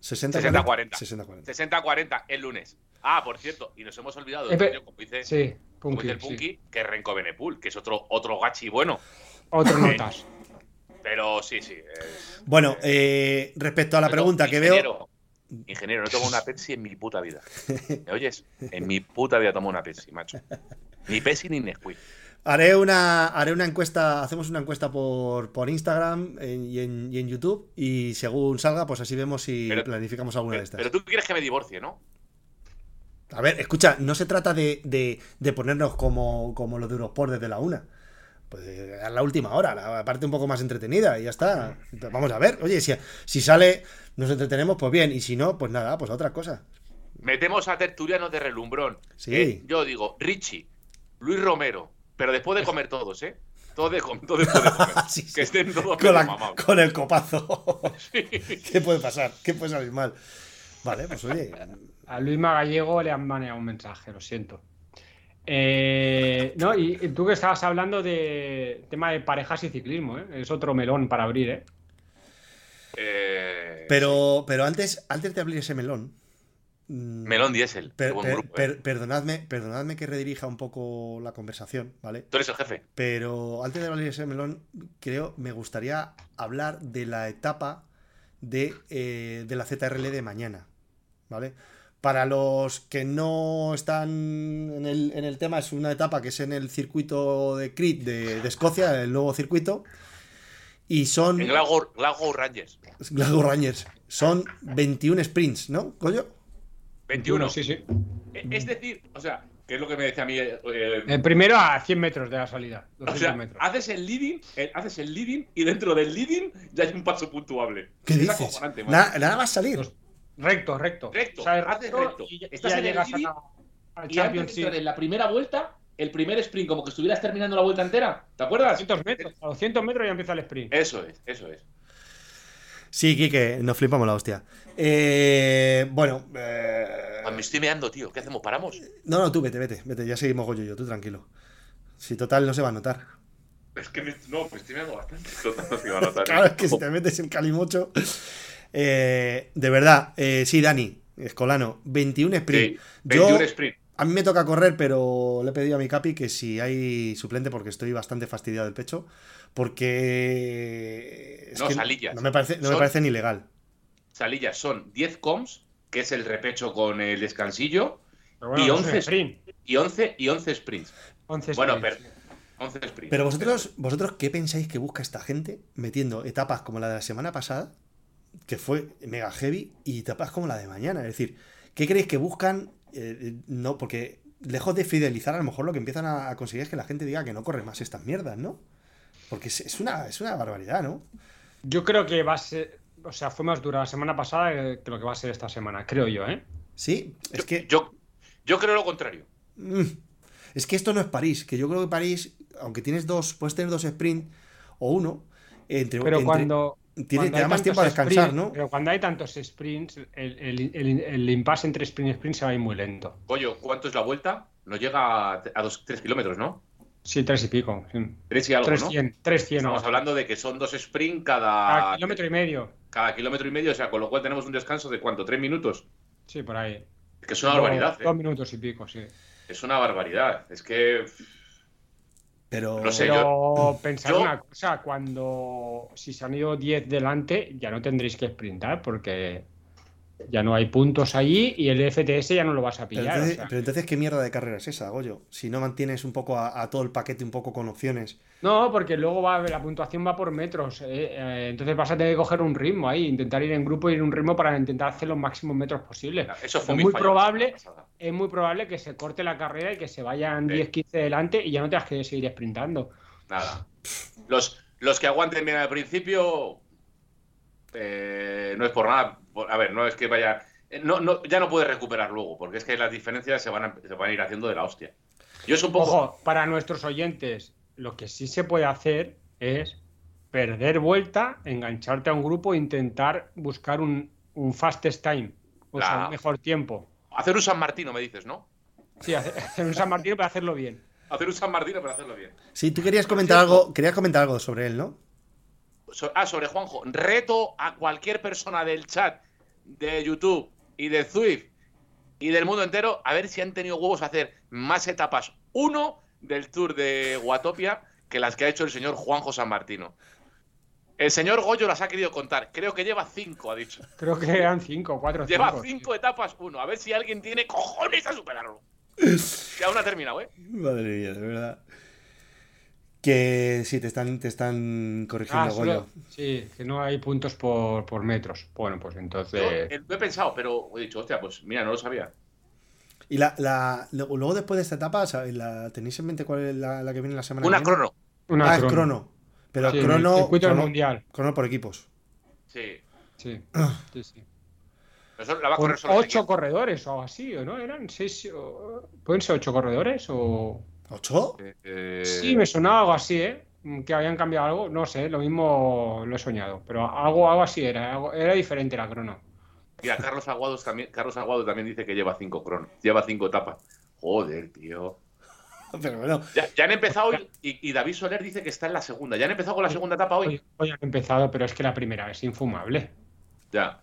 60 60-40. 60-40. 60-40 el lunes. Ah, por cierto, y nos hemos olvidado, Eh, pe- coño, como dice, Sí, como Punky, dice el sí. Punky, que es Renko Benepul, que es otro, otro gachi bueno. Otro notas. Pero sí, sí. es- Bueno, eh, respecto a la pregunta que veo. Ingeniero, no tomo una Pepsi en mi puta vida. ¿Me oyes? En mi puta vida tomo una Pepsi, macho. Ni Pepsi ni Nesquik. Haré una, haré una encuesta, hacemos una encuesta por, por Instagram en- y, en, y en YouTube y según salga, pues así vemos si Pero- planificamos alguna de estas. pero tú quieres que me divorcie, ¿no? A ver, escucha, no se trata de, de- de ponernos como, como los de Eurosport desde la una. Pues a la última hora, la parte un poco más entretenida y ya está. Vamos a ver, oye, si, si sale, nos entretenemos, pues bien, y si no, pues nada, pues a otra cosa. Metemos a tertulianos de relumbrón. Sí. Yo digo, Richie, Luis Romero, pero después de comer todos, ¿eh? Todo, de com- todo después de comer. Sí, sí. Que estén todos Con, la- con el copazo. ¿Qué puede pasar? ¿Qué puede salir mal? Vale, pues oye, A Luis Magallego le han baneado un mensaje, lo siento. Eh, no, y, y tú que estabas hablando de tema de parejas y ciclismo, ¿eh? es otro melón para abrir, ¿eh? Eh, pero, pero antes, antes de abrir ese melón. mm, Melón Diesel. qué per- buen per- grupo, ¿eh? per- perdonadme, perdonadme que redirija un poco la conversación, ¿vale? Tú eres el jefe. Pero antes de abrir ese melón, creo, me gustaría hablar de la etapa de, eh, de la ZRL de mañana, ¿vale? Para los que no están en el, en el tema, es una etapa que es en el circuito de Crit de, de Escocia, el nuevo circuito. Y son. Glasgow, Glasgow Rangers. Glasgow Rangers. Son 21 sprints, ¿no, Coño? 21. Sí, sí. E- Es decir, o sea, que es lo que me decía a mí. eh, eh, El primero a 100 metros de la salida. o 200 sea, metros. haces el leading, eh, haces el leading y dentro del leading ya hay un paso puntuable. ¿Qué Es dices? Nada, nada más salir. Recto, recto. Recto, O sea, haces recto. Y, ya- Estás ya en el llegas leading a, al Y antes de Championship. entrar en la primera vuelta, el primer sprint, como que estuvieras terminando la vuelta entera. ¿Te acuerdas? 200 metros. A 200 metros ya empieza el sprint. Eso es, eso es. Sí, Kike, nos flipamos la hostia. Eh, bueno. eh, Ah, Me estoy meando, tío. ¿Qué hacemos? ¿Paramos? No, no, tú vete, vete, vete, ya seguimos Goyo y yo, tú tranquilo. Si total no se va a notar. Es que me, no, me estoy meando bastante. Total, no se iba a notar. Claro, es que si te metes en calimocho. Eh, de verdad, eh, sí, Dani, Escolano, 21 sprint. Sí, Yo, 21 sprint. A mí me toca correr, pero le he pedido a mi capi que si hay suplente, porque estoy bastante fastidiado del pecho. Porque. es No, que salillas. No me parece, no me parece ni legal. Salillas son 10 coms, que es el repecho con el descansillo, y no es un 11 sprint. y 11, y 11 sprints. 11 Bueno, sprints. pero 11 sprints. Pero vosotros, vosotros, ¿qué pensáis que busca esta gente metiendo etapas como la de la semana pasada, que fue mega heavy, y etapas como la de mañana? Es decir, ¿qué creéis que buscan? Eh, no, porque lejos de fidelizar, a lo mejor lo que empiezan a, conseguir es que la gente diga que no corre más estas mierdas, ¿no? Porque es, una, es una barbaridad, ¿no? Yo creo que va a ser. O sea, fue más dura la semana pasada que lo que va a ser esta semana, creo yo, ¿eh? Sí, es yo, que. yo, yo creo lo contrario. Mm. Es que esto no es París, que yo creo que París, aunque tienes dos, puedes tener dos sprint o uno, entre, Pero entre- cuando. Tiene- te da más tiempo a descansar, sprint- ¿no? Pero cuando hay tantos sprints, el, el, el, el impasse entre sprint y sprint se va a ir muy lento. Coño, ¿cuánto es la vuelta? Nos llega a, a dos, 3 kilómetros, ¿no? Sí, tres y pico. Sí. 3 y algo, ¿no? 300, 300. Estamos no. hablando de que son dos sprints Cada cada, kilómetro y medio. cada kilómetro y medio, o sea, con lo cual tenemos un descanso de cuánto, tres minutos. Sí, por ahí. Es que es una barbaridad, ¿eh? Dos minutos y pico, sí. Es una barbaridad. Es que. Pero. No sé, Pero pensar yo- una cosa, cuando si se han ido 10 delante, ya no tendréis que sprintar porque Ya no hay puntos allí y el FTS ya no lo vas a Pero pillar. o entonces, sea. pero entonces, ¿qué mierda de carrera es esa, Goyo? Si no mantienes un poco a, a todo el paquete un poco con opciones. No, porque luego va, la puntuación va por metros. eh, eh, entonces vas a tener que coger un ritmo ahí, intentar ir en grupo y ir en un ritmo para intentar hacer los máximos metros posibles. Eso fue Es mi muy fallo probable. Es muy probable que se corte la carrera y que se vayan Sí. 10-15 delante y ya no tengas que seguir sprintando. Nada. Los, los que aguanten bien al principio, eh, no es por nada. A ver, no es que vaya. eh, No, no, ya no puedes recuperar luego, porque es que las diferencias se van a, se van a ir haciendo de la hostia. Yo. Ojo, para nuestros oyentes, lo que sí se puede hacer es perder vuelta, engancharte a un grupo e intentar buscar un, un fastest time, o sea, un mejor tiempo. Hacer un San Martino, me dices, ¿no? Sí, hacer, hacer un San Martín para hacerlo bien. Hacer un San Martino para hacerlo bien. Sí, tú querías comentar algo, querías comentar algo sobre él, ¿no? So- ah, sobre Juanjo. Reto a cualquier persona del chat de YouTube y de Zwift y del mundo entero a ver si han tenido huevos a hacer más etapas. Uno del Tour de Guatopia que las que ha hecho el señor Juanjo San Martino. El señor Goyo las ha querido contar. Creo que lleva cinco, ha dicho. Creo que eran cinco, cuatro, Lleva cinco. cinco etapas, uno. A ver si alguien tiene cojones a superarlo. Que aún no ha terminado, ¿eh? Madre mía, de verdad. Que sí, te están, te están corrigiendo, Ah, solo- sí, que no hay puntos por, por metros. Bueno, pues entonces. eh, lo he pensado, pero he dicho, hostia, pues mira, no lo sabía. Y la, la, luego después de esta etapa, ¿sabes? La, ¿tenéis en mente cuál es la, la que viene la semana Una que viene? crono. Una ah, es crono. crono. Pero Sí, en el crono, crono, mundial. crono por equipos. Sí. Sí, sí, sí. Eso la va a correr solo ocho corredores o algo así, ¿o no? ¿Eran seis? o- ¿Pueden ser ocho corredores? o ¿Ocho? Eh, Sí, me sonaba algo así, ¿eh? Que habían cambiado algo. No sé, lo mismo lo he soñado. Pero algo, algo así era. algo- era diferente la crono. Mira, Carlos Aguado también, Carlos Aguado también dice que lleva cinco cronos, lleva cinco etapas. Joder, tío. Pero bueno, Ya, ya han empezado hoy y, y David Soler dice que está en la segunda. Ya han empezado con la segunda etapa hoy. Hoy, hoy han empezado, pero es que la primera es infumable. Ya.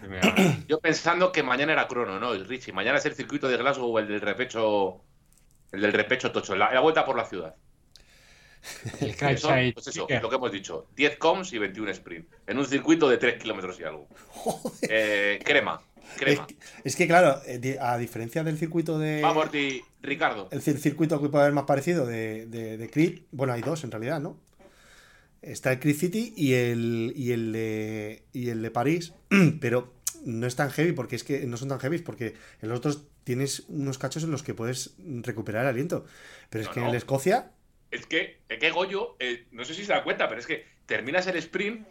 Yo pensando que mañana era crono, ¿no? El Richie. Mañana es el circuito de Glasgow, el del repecho. El del repecho tocho, la, la vuelta por la ciudad. el son, pues eso, lo que hemos dicho: 10 coms y 21 sprint. En un circuito de 3 kilómetros y algo. Eh, crema, es, crema. que- es que claro, eh, a diferencia del circuito de. Vamos, Ricardo. El cir- circuito que puede haber más parecido de, de, de Creed, bueno, hay dos en realidad, ¿no? Está el Creed City y el, y el, de, y el de París, pero no es tan heavy porque es que no son tan heavy porque en los otros tienes unos cachos en los que puedes recuperar el aliento. Pero es No, que en el Escocia, Es que, es que Goyo, eh, no sé si se da cuenta, pero es que terminas el sprint,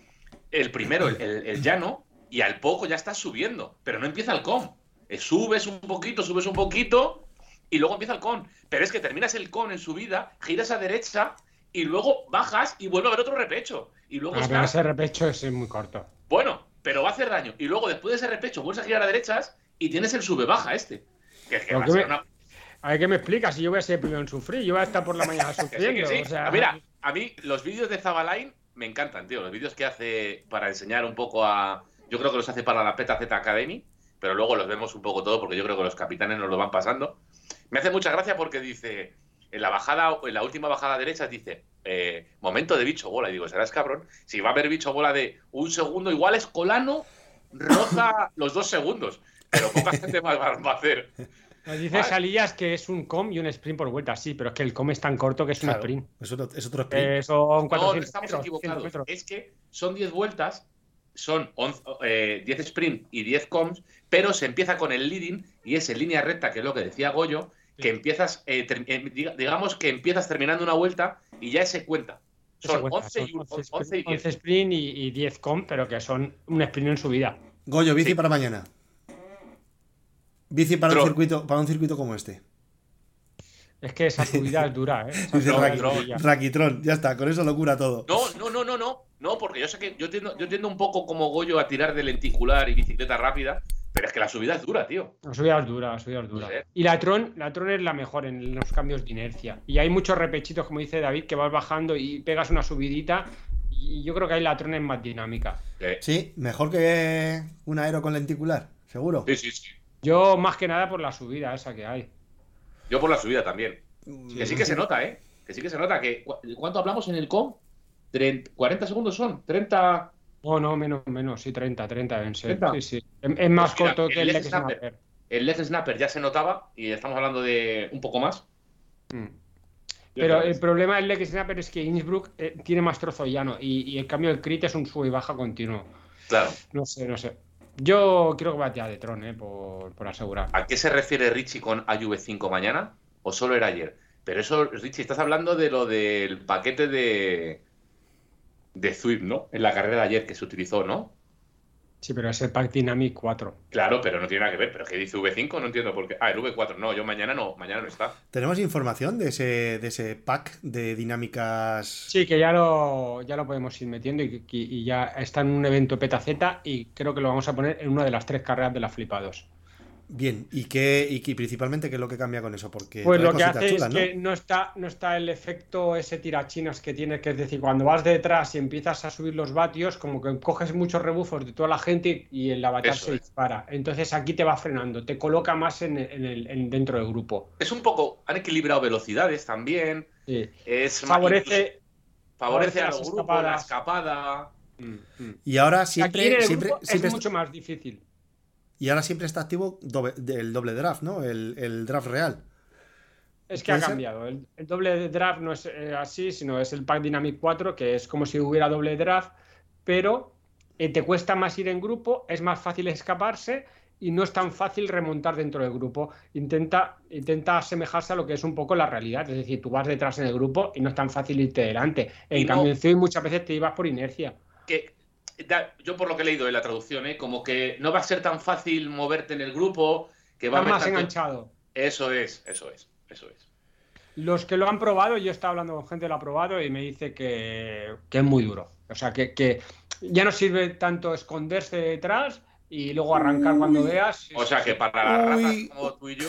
el primero, el, el- el llano, y al poco ya estás subiendo, pero no empieza el con. Eh, subes un poquito, subes un poquito, y luego empieza el con. Pero es que terminas el con en subida, giras a derecha, y luego bajas y vuelve a haber otro repecho. Y luego Ah, pero ese repecho es muy corto. bueno, pero va a hacer daño. Y luego después de ese repecho vuelves a girar a derechas y tienes el sube-baja este. Que que a ser me- una A ver qué me explicas si yo voy a ser el primero en sufrir. Yo voy a estar por la mañana Que sí, sufriendo. que sí. o sea, Ah, Mira, a mí los vídeos de Zabalain me encantan, tío. Los vídeos que hace para enseñar un poco a. Yo creo que los hace para la Peta Z Academy, pero luego los vemos un poco todo porque yo creo que los capitanes nos lo van pasando. Me hace mucha gracia porque dice. En la bajada, en la última bajada derecha dice, eh, momento de bicho bola. Y digo, serás cabrón. Si va a haber bicho bola de un segundo, igual es colano, roza los dos segundos. Pero poca gente más va a hacer. Nos dice Vale. Salillas que es un com y un sprint por vuelta. Sí, pero es que el com es tan corto que es un sprint. es otro, es otro sprint. Eh, son 400 No, no estamos metros, 100 equivocados. metros. Es que son 10 vueltas, son 11, eh, 10 sprint y 10 coms, pero se empieza con el leading y es en línea recta, que es lo que decía Goyo, que empiezas, eh, ter- eh, diga- digamos que empiezas terminando una vuelta y ya se cuenta. Son cuenta, 11 y, son 11 11 y 10. 11 sprint y, y 10 com, pero que son un sprint en subida. Goyo, bici sí. para mañana. Bici para un, circuito, para un circuito como este. Es que esa subida es dura, ¿eh? Raquitrón, ya está, con eso lo cura todo. No, no, no, no, no, no, porque yo sé que yo tiendo, yo tiendo un poco como Goyo a tirar de lenticular y bicicleta rápida, pero es que la subida es dura, tío. La subida es dura, la subida es dura. No sé. Y la Tron, la Tron es la mejor en los cambios de inercia. Y hay muchos repechitos, como dice David, que vas bajando y pegas una subidita. Y yo creo que ahí la Tron es más dinámica. Sí, mejor que un aero con lenticular, seguro. sí, sí, sí. Yo más que nada por la subida esa que hay. Yo por la subida también. Que sí que se nota, ¿eh? Que sí que se nota que. ¿cu- ¿Cuánto hablamos en el com? Tren- ¿40 segundos son? ¿30? No, no, menos, menos, sí, 30, 30 deben ser. 30. Sí, sí. Es, más Pues mira, corto que el Leg Snapper. Snapper. El leg snapper ya se notaba y estamos hablando de un poco más. Mm. Pero el problema del Leg Snapper es que Innsbruck eh, tiene más trozo llano y, y en cambio el crit es un sub y baja continuo. Claro. No sé, no sé. Yo creo que batea de Tron, eh, por, por asegurar. ¿A qué se refiere Richie con AV5 mañana? ¿O solo era ayer? Pero eso, Richie, estás hablando de lo del paquete de. De Zwift, ¿no? En la carrera de ayer que se utilizó, ¿no? Sí, pero es el Pack Dynamic 4. Claro, pero no tiene nada que ver. ¿Pero qué dice V5? No entiendo por qué. Ah, el V4. No, yo mañana no. Mañana no está. ¿Tenemos información de ese, de ese pack de dinámicas? Sí, que ya lo, ya lo podemos ir metiendo y, y- y ya está en un evento PetaZ y creo que lo vamos a poner en una de las tres carreras de la Flipados. Bien, ¿y qué, y qué- principalmente qué es lo que cambia con eso? Porque Pues lo que hace chulas, es ¿no? que no está, no está el efecto ese tirachinas que tiene, que es decir, cuando vas detrás y empiezas a subir los vatios, como que coges muchos rebufos de toda la gente y el avatar Eso se es. dispara. Entonces aquí te va frenando, te coloca más en, el- en el, en- dentro del grupo. Es un poco. Han equilibrado velocidades también. Sí. Es más- Favorece. favorece favorece a los grupos, la escapada. Mm, mm. Y ahora Aquí en siempre, el siempre, grupo siempre es mucho más difícil. Y ahora siempre está activo doble- el doble draft, ¿no? El, el draft real. Es que ha cambiado. El, el doble draft no es eh, así, sino es el Pack Dynamic 4, que es como si hubiera doble draft, pero eh, te cuesta más ir en grupo, es más fácil escaparse y no es tan fácil remontar dentro del grupo. Intenta, intenta asemejarse a lo que es un poco la realidad. Es decir, tú vas detrás en el grupo y no es tan fácil irte delante. En Y no- cambio, en muchas veces te ibas por inercia. que da- yo por lo que he leído en la traducción, ¿eh? como que no va a ser tan fácil moverte en el grupo, que va a más tanto- enganchado. Eso es, eso es, eso es. Los que lo han probado, yo he estado hablando con gente que lo ha probado y me dice que, que es muy duro. O sea, que, que ya no sirve tanto esconderse detrás y luego arrancar cuando veas. O sea que para las Uy. razas como tú y yo,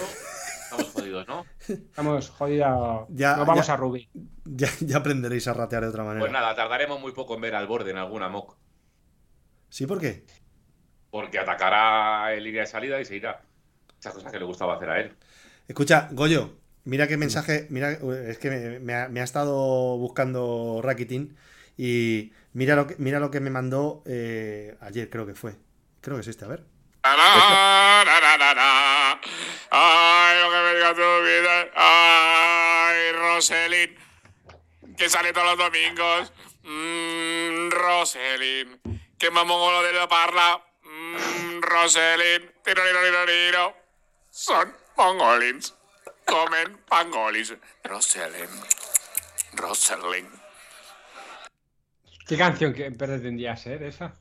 estamos jodidos, ¿no? Estamos jodidos. Ya, Nos vamos ya. a Ruby. Ya, ya aprenderéis a ratear de otra manera. Pues nada, tardaremos muy poco en ver al borde en alguna mock, ¿Sí? ¿Por qué? porque atacará en línea de salida y se irá. Esas cosas que le gustaba hacer a él. Escucha, Goyo, mira qué mensaje, mira, es que me, me ha, me ha estado buscando Rakitin y mira lo que, mira lo que me mandó eh, ayer, creo que fue. Creo que es este, a ver. Ay, lo que me diga tu vida. Ay, Roselyn. Que sale todos los domingos. Mm, Roselyn. Que mamón de la parla. Mm, Roselyn. Tiro, tiro, tiro, tiro. Son mongolins. Comen pangolins. Roselyn. Roselyn. ¿Qué canción que pretendía ser esa?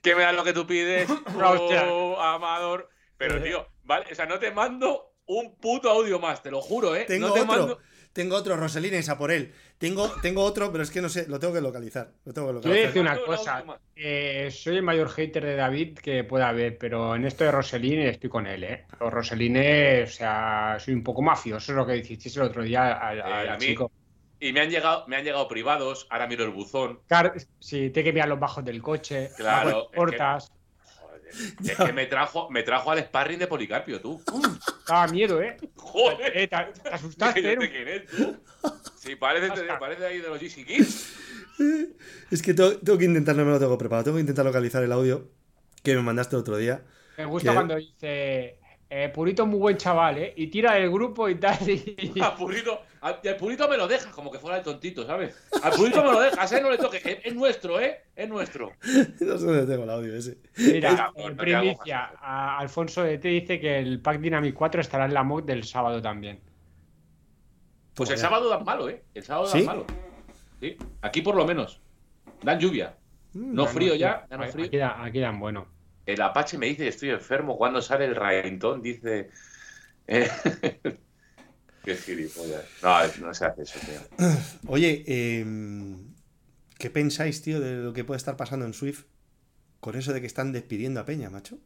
¿Qué me das lo que tú pides? Oh, Amador. Pero, tío, vale, o sea, no te mando un puto audio más, te lo juro, ¿eh? Tengo no te otro, mando. tengo otro, Roselina y por él. Tengo, tengo otro, pero es que no sé, lo tengo que localizar. Lo tengo que Yo voy a localizar. decir una cosa. eh, soy el mayor hater de David que pueda haber, pero en esto de Roseline estoy con él, ¿eh? Los Roseline, o sea, soy un poco mafioso, es lo que dijisteis el otro día al, al Eh, a mí- chico. Y me han llegado, me han llegado privados, ahora miro el buzón. Claro, sí, te que mirar los bajos del coche, Claro, las es que- puertas. Es que me trajo, me trajo al sparring de Policarpio, tú. Daba miedo, ¿eh? Joder. Eh, te, te asustaste, ¿eh? ¿Quién es tú? Sí, parece, parece ahí de los GC Kids. Es que tengo, tengo que intentar, no me lo tengo preparado. Tengo que intentar localizar el audio que me mandaste el otro día. Me gusta cuando dice, eh, Purito es muy buen chaval, ¿eh? Y tira del grupo y tal. Y... Al purito, al, y al purito me lo dejas, como que fuera el tontito, ¿sabes? Al purito me lo dejas, ¿eh? No le toques, que es nuestro, ¿eh? Es nuestro. No sé dónde tengo el audio ese. Mira, Cabrón, en primicia, a Alfonso de T dice que el Pack Dynamic 4 estará en la mock del sábado también. Pues el sábado dan malo, ¿eh? El sábado ¿Sí? dan malo. Sí, aquí por lo menos. Dan lluvia. Mm, No frío ya, ya no aquí- frío. Aquí, dan, aquí dan bueno. El Apache me dice que estoy enfermo. Cuando sale el Raintón, dice. eh, Qué gilipollas. No, no se hace eso, tío. Oye, em, ¿qué pensáis, tío, de lo que puede estar pasando en Swift con eso de que están despidiendo a Peña, macho?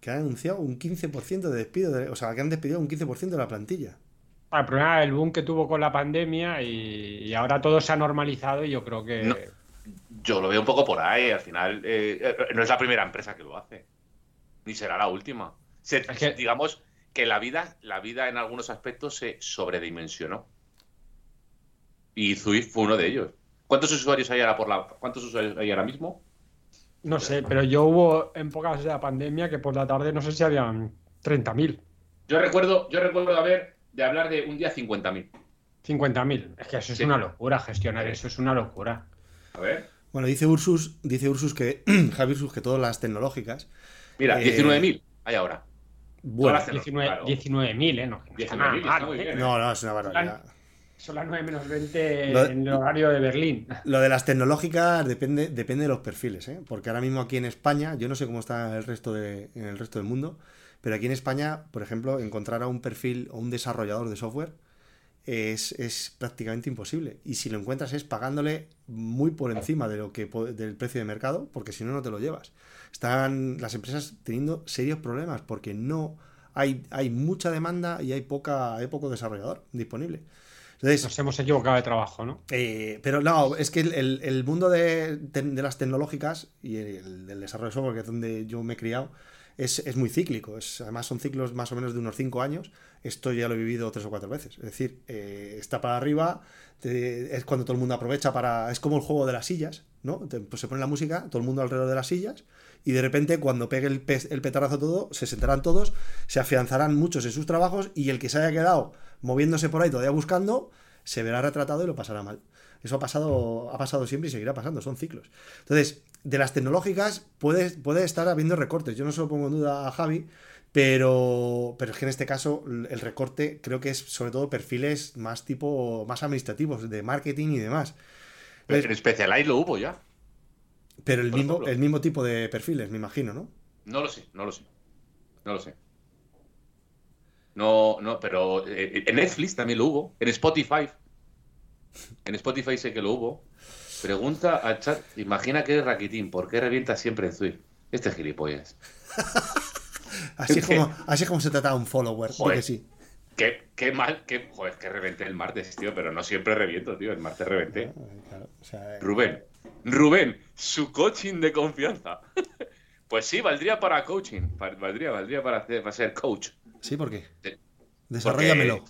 Que han anunciado un 15% de despido, de- o sea, que han despedido un 15% de la plantilla. El problema es el boom que tuvo con la pandemia y, y ahora todo se ha normalizado y yo creo que... No. Yo lo veo un poco por ahí. Al final, eh, no es la primera empresa que lo hace. Ni será la última. Se- Es que- Digamos que la vida, la vida en algunos aspectos se sobredimensionó. Y Zwift fue uno de ellos. ¿Cuántos usuarios hay ahora por la, ¿Cuántos usuarios hay ahora mismo? No sé, pero yo hubo en pocas de la pandemia que por la tarde no sé si habían 30.000. Yo recuerdo, yo recuerdo haber de hablar de un día 50.000. 50.000. Es que eso es Sí. una locura, gestionar eso es una locura. A ver. Bueno, dice Ursus, dice Ursus que, Javi Ursus, que todas las tecnológicas. Mira, Eh, 19.000 hay ahora. Bueno, Todas las 19 claro. 19.000, ¿eh? No, está nada 19.000 ¿eh? bien. no, no, es una barbaridad. Son las 9 menos 20 Lo- en el horario de Berlín. Lo de las tecnológicas depende, depende de los perfiles, ¿eh? Porque ahora mismo aquí en España, yo no sé cómo está el resto de, en el resto del mundo, pero aquí en España, por ejemplo, encontrar a un perfil o un desarrollador de software es, es prácticamente imposible. Y si lo encuentras es pagándole muy por encima de lo que del precio de mercado, porque si no, no te lo llevas. Están las empresas teniendo serios problemas porque no hay, hay mucha demanda y hay poca, hay poco desarrollador disponible. Entonces, Nos hemos equivocado de trabajo, ¿no? eh, pero no, es que el, el- mundo de, de- de las tecnológicas y el del desarrollo de software, que es donde yo me he criado, es, es muy cíclico. Es, además, son ciclos más o menos de unos 5 años. Esto ya lo he vivido tres o cuatro veces. Es decir, eh, está para arriba, es cuando todo el mundo aprovecha para. Es como el juego de las sillas, ¿no? Pues se pone la música, todo el mundo alrededor de las sillas, y de repente, cuando pegue el, pe- el petardazo todo, se sentarán todos, se afianzarán muchos en sus trabajos, y el que se haya quedado moviéndose por ahí todavía buscando, se verá retratado y lo pasará mal. Eso ha pasado, ha pasado siempre y seguirá pasando, son ciclos. Entonces, de las tecnológicas puede, puede estar habiendo recortes. Yo no se lo pongo en duda a Javi, pero, pero es que en este caso el recorte creo que es sobre todo perfiles más tipo, más administrativos, de marketing y demás. Pero en Specialized lo hubo ya. Pero el Por mismo, ejemplo. el mismo tipo de perfiles, me imagino, ¿no? No lo sé, no lo sé. No lo sé. No, no, pero eh, en Netflix también lo hubo. En Spotify. En Spotify sé que lo hubo. Pregunta al chat, imagina que eres Rakitín, ¿por qué revienta siempre en Zwift? Este es gilipollas. Así es Es como, así es como se trata a un follower. Joder. Porque sí. Qué, qué mal, qué, joder, que reventé el martes, tío, pero no siempre reviento, tío. El martes reventé. Claro, o sea, eh, Rubén, Rubén, su coaching de confianza. Pues sí, valdría para coaching. Va- Valdría, valdría para, hacer- para ser coach. ¿Sí? ¿Por qué? Sí. Desarrollamelo.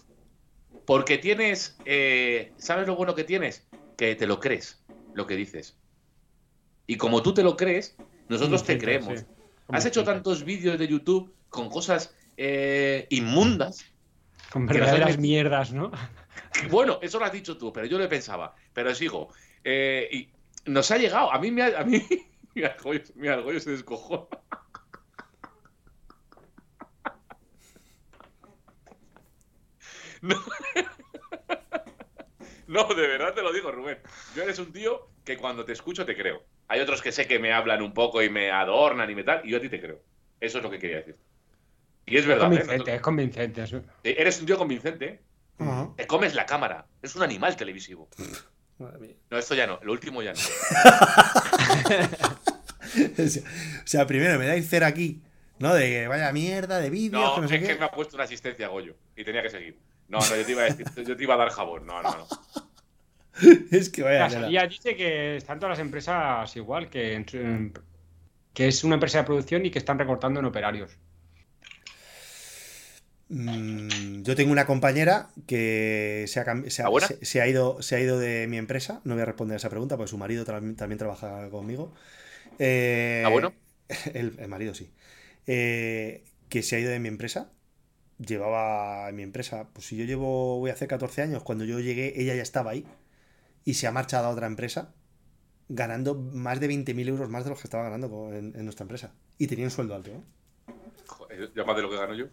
Porque tienes, eh, ¿sabes lo bueno que tienes? Que te lo crees, lo que dices. Y como tú te lo crees, nosotros te creemos. sí. Has hecho tantos vídeos de YouTube con cosas eh, inmundas. Con verdaderas mierdas, ¿no? Bueno, eso lo has dicho tú, pero yo lo pensaba. Pero sigo. Eh, y nos ha llegado. A mí me ha. A mí, mira, el Goyo se descojó. No. No, de verdad te lo digo, Rubén. Yo eres un tío que cuando te escucho te creo. Hay otros que sé que me hablan un poco y me adornan y me tal, y yo a ti te creo. Eso es lo que quería decir. Y es verdad, ¿eh? convincente, es convincente. eso. Eh, Eres un tío convincente. ¿eh? Te comes la cámara. Es un animal televisivo. Madre mía. No, esto ya no. Lo último ya no. o sea- primero me dais cera aquí, ¿no? De que vaya mierda, de vídeos, No, que no sé es qué. que me ha puesto una asistencia Goyo. Y tenía que seguir. No, no, yo te iba a decir, yo te iba a dar jabón. No, no, no. Es que vaya. La salida dice que están todas las empresas igual, que, que es una empresa de producción y que están recortando en operarios. Mm, yo tengo una compañera que se ha, se ha- ¿La buena? se- se ha ido, se ha ido de mi empresa. No voy a responder a esa pregunta porque su marido tra- también trabaja conmigo. Eh, ¿Ah, bueno? El, el marido, sí. Eh, que se ha ido de mi empresa. Llevaba en mi empresa, pues si yo llevo, voy a hacer 14 años, cuando yo llegué ella ya estaba ahí y se ha marchado a otra empresa ganando más de 20.000 euros más de los que estaba ganando en, en nuestra empresa. Y tenía un sueldo alto, ¿eh? Joder, ya más de lo que gano yo.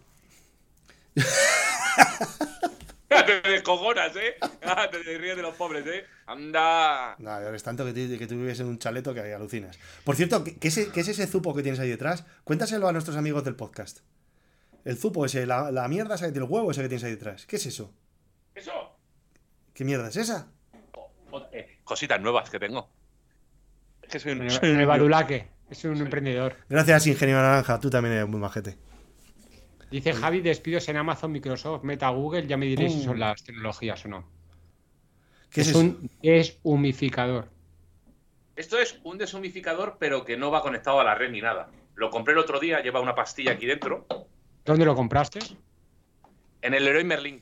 te descojonas, ¿eh? Te ríes de los pobres, ¿eh? Anda. Nada, es tanto que, tú- que tú vives en un chaleto que alucinas. Por cierto, ¿qué, qué es, qué es ese zupo que tienes ahí detrás? Cuéntaselo a nuestros amigos del podcast. El zupo ese, la, la mierda esa, el huevo ese que tienes ahí detrás. ¿Qué es eso? Eso. ¿Qué mierda es esa? O- o- eh, cositas nuevas que tengo. Es que soy un. Soy el un- Badulaque, es un emprendedor. Gracias, Ingenio Naranja. Tú también eres muy majete. Dice Javi, despidos en Amazon, Microsoft, Meta, Google, ya me diréis si son las tecnologías o no. ¿Qué es, es eso? un es humificador. Esto es un deshumificador, pero que no va conectado a la red ni nada. Lo compré el otro día, lleva una pastilla aquí dentro. ¿Dónde lo compraste? En el Leroy Merlin.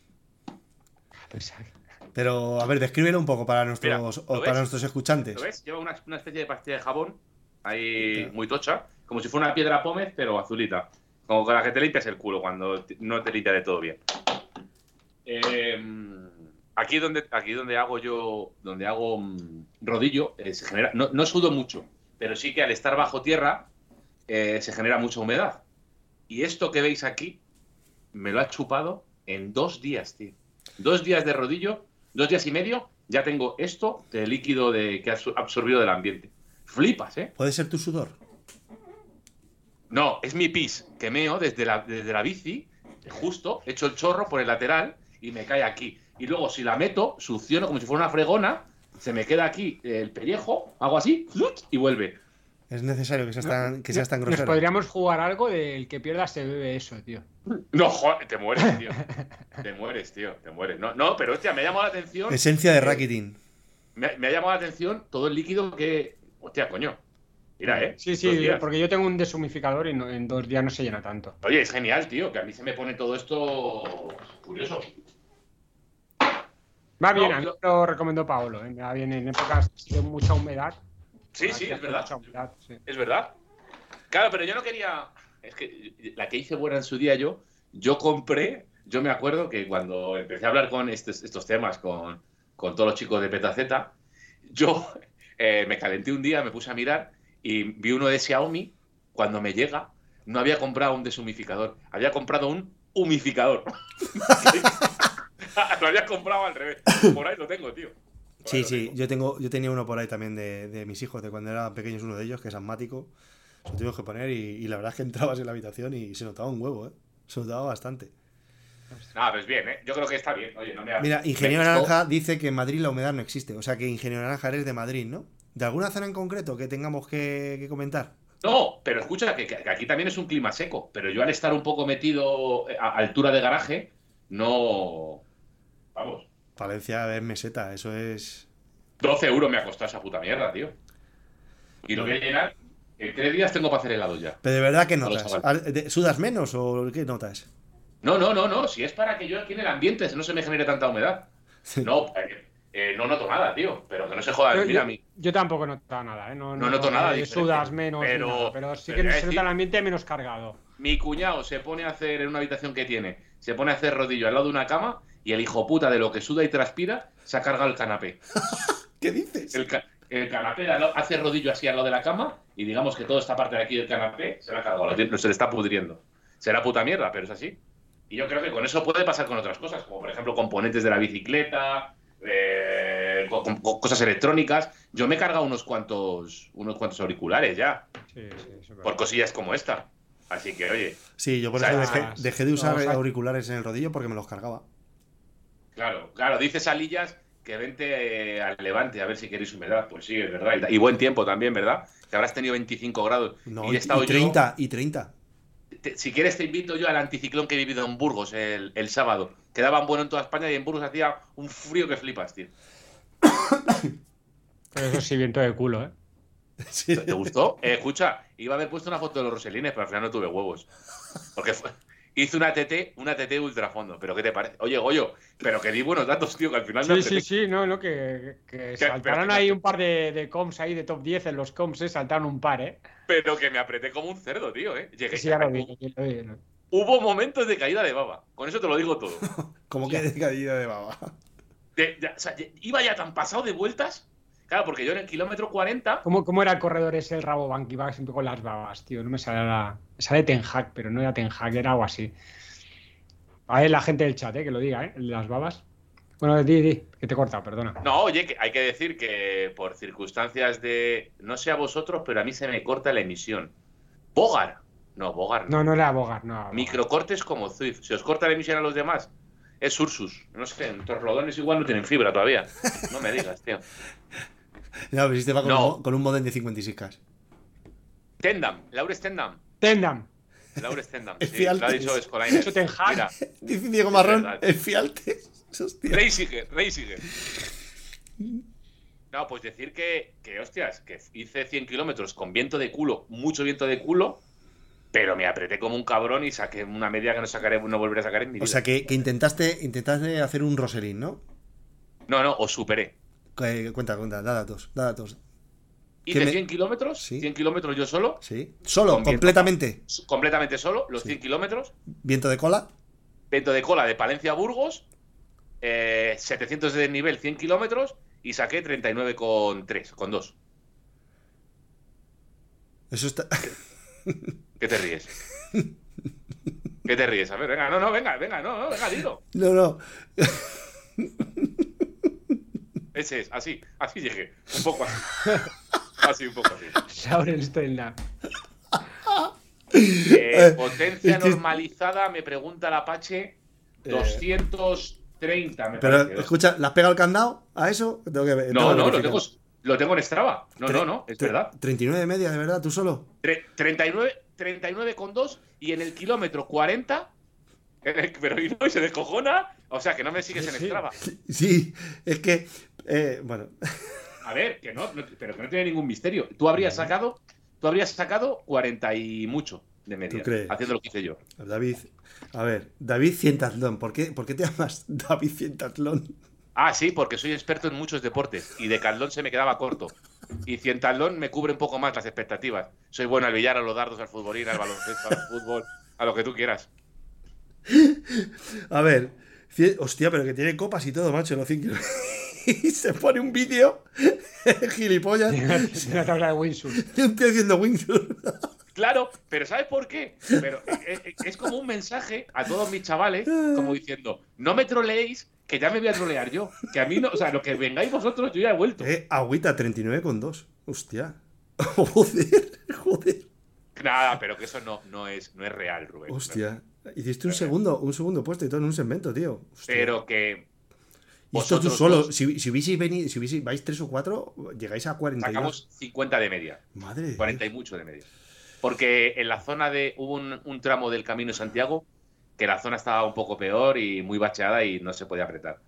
Pero, a ver, descríbelo un poco para nuestros, ¿lo o para ves? nuestros escuchantes. ¿Lo ves? Lleva una, una especie de pastilla de jabón ahí muy tocha, como si fuera una piedra pómez, pero azulita. Como con la que te limpias el culo cuando no te limpia de todo bien. Eh, aquí donde aquí donde hago yo donde hago mm, rodillo eh, se genera no, no sudo mucho pero sí que al estar bajo tierra eh, se genera mucha humedad y esto que veis aquí me lo ha chupado en dos días tío dos días de rodillo dos días y medio ya tengo esto de líquido de que ha absor- absorbido del ambiente flipas eh ¿Puede ser tu sudor? no, es mi pis que meo desde la, desde la bici, justo, echo el chorro por el lateral y me cae aquí. Y luego, si la meto, succiono como si fuera una fregona, se me queda aquí el pellejo, hago así, y vuelve. Es necesario que seas tan, que seas tan Nos grosero. podríamos jugar algo del que pierda se bebe eso, tío. No, joder, te mueres, tío. Te mueres, tío, te mueres. No, no pero hostia, me ha llamado la atención. Esencia de racketing. Me, ha- me ha llamado la atención todo el líquido que. Hostia, coño. Mira, eh. Sí, sí, porque yo tengo un deshumificador y no- en dos días no se llena tanto. Oye, es genial, tío, que a mí se me pone todo esto curioso. Va bien, No, a mí yo- lo recomendó Paolo. ¿eh? Va bien en épocas de mucha humedad. Sí, sí, es verdad. sí. Es verdad. Claro, pero yo no quería. Es que la que hice buena en su día yo, yo compré. Yo me acuerdo que cuando empecé a hablar con estos, estos temas con, con todos los chicos de Petaceta, yo eh, me calenté un día, me puse a mirar y vi uno de Xiaomi. Cuando me llega, no había comprado un deshumificador, había comprado un humificador. lo había comprado al revés. Por ahí lo tengo, tío. Sí, sí, tengo. yo tengo, yo tenía uno por ahí también de, de mis hijos, de cuando eran pequeños, uno de ellos, que es asmático. Se lo tuvimos que poner y, y la verdad es que entrabas en la habitación y se notaba un huevo, ¿eh? Se notaba bastante. Nada, pues bien, ¿eh? Yo creo que está bien. Oye, no me ha- Mira, Ingeniero me gustó. Naranja dice que en Madrid la humedad no existe. O sea que Ingeniero Naranja eres de Madrid, ¿no? ¿De alguna zona en concreto que tengamos que, que comentar? No, pero escucha, que, que aquí también es un clima seco, pero yo al estar un poco metido a altura de garaje, no... Vamos, Valencia es meseta, eso es. 12 euros me ha costado esa puta mierda, tío. Y lo voy a llenar, en tres días tengo para hacer helado ya. Pero de verdad, ¿qué No lo notas? saben. ¿Al- de- ¿Sudas menos o qué notas? No, no, no, no, si es para que yo aquí en el ambiente no se me genere tanta humedad. No, eh, eh, no noto nada, tío, pero que no se joda. Yo, Mira, yo- a mí... yo tampoco noto nada, ¿eh? No, No noto nada que diferente. Sudas menos, Pero- nada, pero sí pero que se nota el ambiente menos cargado. Mi cuñado se pone a hacer en una habitación que tiene, se pone a hacer rodillo al lado de una cama y el hijo puta de lo que suda y transpira se ha cargado el canapé. ¿Qué dices? El, ca- el canapé hace rodillo así al lado de la cama y digamos que toda esta parte de aquí del canapé se la ha cargado, se le está pudriendo. Será puta mierda, pero es así. Y yo creo que con eso puede pasar con otras cosas, como por ejemplo componentes de la bicicleta, eh, co- co- cosas electrónicas. Yo me he cargado unos cuantos, unos cuantos auriculares ya, Sí, sí, por cosillas como esta. Así que, oye, Sí, yo por eso dejé, de usar o sea- auriculares en el rodillo porque me los cargaba. Claro, claro, dice Salillas que vente eh, al levante a ver si queréis humedad. Pues sí, es verdad. Y, buen tiempo también, ¿verdad? Que habrás tenido 25 grados. No, y he estado y 30, y 30. yo. te- si quieres, te invito yo al anticiclón que he vivido en Burgos el, el sábado. Quedaban bueno en toda España y en Burgos hacía un frío que flipas, tío. Pero eso sí, viento de culo, ¿eh? Sí. ¿Te gustó? Eh, escucha, iba a haber puesto una foto de los roselines, pero al final no tuve huevos. Porque fue- hice una TT, una TT ultrafondo. ¿Pero qué te parece? Oye, Goyo, pero que di buenos datos, tío, que al final me Sí, sí, apreté. sí, no, no, que, saltaron ahí un par de, de comps ahí de top 10 en los comps, ¿eh? Saltaron un par, ¿eh? Pero que me apreté como un cerdo, tío, ¿eh? Llegué, Sí, ya lo vi, ya lo vi, lo vi. Hubo momentos de caída de baba. Con eso te lo digo todo. Como que de caída de baba. De- o sea, iba ya tan pasado de vueltas. Claro, porque yo en el kilómetro 40. ¿Cómo, ¿Cómo era el corredor ese, el Rabobank? Iba siempre con las babas, tío. No me sale la. Me sale Ten Hag, pero no era Ten Hag, era algo así. A ver, la gente del chat, ¿eh? Que lo diga, ¿eh? el de Las babas. Bueno, di, di, que te he cortado, perdona. No, oye, que hay que decir que por circunstancias de. No sé a vosotros, pero a mí se me corta la emisión. Bogar. No, Bogar no. No, no era Bogar, no. era Bogar. Microcortes como Zwift. Si os corta la emisión a los demás, es Ursus. No sé, nuestros rodones igual no tienen fibra todavía. No me digas, tío. No, pero si te va con, No. un, con un modem de 56K. Tendam, Laura Stendam. Tendam. Laura Stendam. Es Sí, lo ha dicho Escolaines. Eso Ten Hag. Mira, Dice Diego Marrón, es fialtes. Hostia. Reisiger, Reisiger. No, pues decir que, que, hostias, que hice 100 kilómetros con viento de culo, mucho viento de culo, pero me apreté como un cabrón y saqué una media que no sacaré, no volveré a sacar en mi O vida. sea que, que intentaste, intentaste hacer un Roselín, ¿no? No, no, os superé. Que- cuenta, cuenta, da datos, da datos. Hice ¿Qué me- 100 kilómetros, Sí. 100 kilómetros yo solo, Sí. Solo, viento. completamente. completamente solo, los Sí. 100 kilómetros. Viento de cola. Vento de cola de Palencia a Burgos, eh, 700 de desnivel, 100 kilómetros y saqué 39,3, con 2. Eso está. ¿Qué te ríes? ¿Qué te ríes? A ver, venga, no, no, venga, venga, no, no, venga, dilo. No, no. Ese es, así, así llegué. Un poco así. Así, un poco así. Saurenstein la- Eh, potencia normalizada, me pregunta el Apache, 230, me Pero parece. escucha, ¿le has pegado el candado a eso? Tengo que ver- tengo No, no, lo tengo, lo tengo en Strava. No, Tre- no, no, es verdad. 39 de media, de verdad, tú solo. Tre- 39, 39,2 y en el kilómetro 40. en el- pero y no, y se descojona. O sea, que no me sigues en Sí. Strava. Sí, es que. Eh, bueno, A ver, que no, no- pero que no tiene ningún misterio. Tú habrías sacado, tú habrías sacado 40 y mucho de media. Haciendo lo que hice yo. David. A ver, David Cientatlón. ¿Por qué, ¿Por qué te llamas David Cientatlón? Ah, sí, porque soy experto en muchos deportes y de caldón se me quedaba corto. Y cientalón me cubre un poco más las expectativas. Soy bueno al billar, a los dardos, al futbolín, al baloncesto, al fútbol, a lo que tú quieras. A ver, hostia, pero que tiene copas y todo, macho, los 5 Y se pone un vídeo, gilipollas, una tabla de windsurf. un tío haciendo windsurf. Claro, pero ¿sabes por qué? Pero es, es- como un mensaje a todos mis chavales, como diciendo, no me troleéis, que ya me voy a trolear yo. Que a mí no, o sea, lo que vengáis vosotros, yo ya he vuelto. Eh, agüita 39,2. Hostia. Joder, joder. Nada, pero que eso no, no, es, no es real, Rubén. Hostia. Hiciste un segundo, un segundo puesto y todo en un segmento, tío. Hostia. Pero que esto tú vosotros solo, dos- si, si hubieseis venido, si hubieseis, vais 3 o 4, llegáis a 42. sacamos 50 de media. Madre de 40 y mucho de media. Porque en la zona de. Hubo un, un tramo del Camino de Santiago que la zona estaba un poco peor y muy bacheada y no se podía apretar.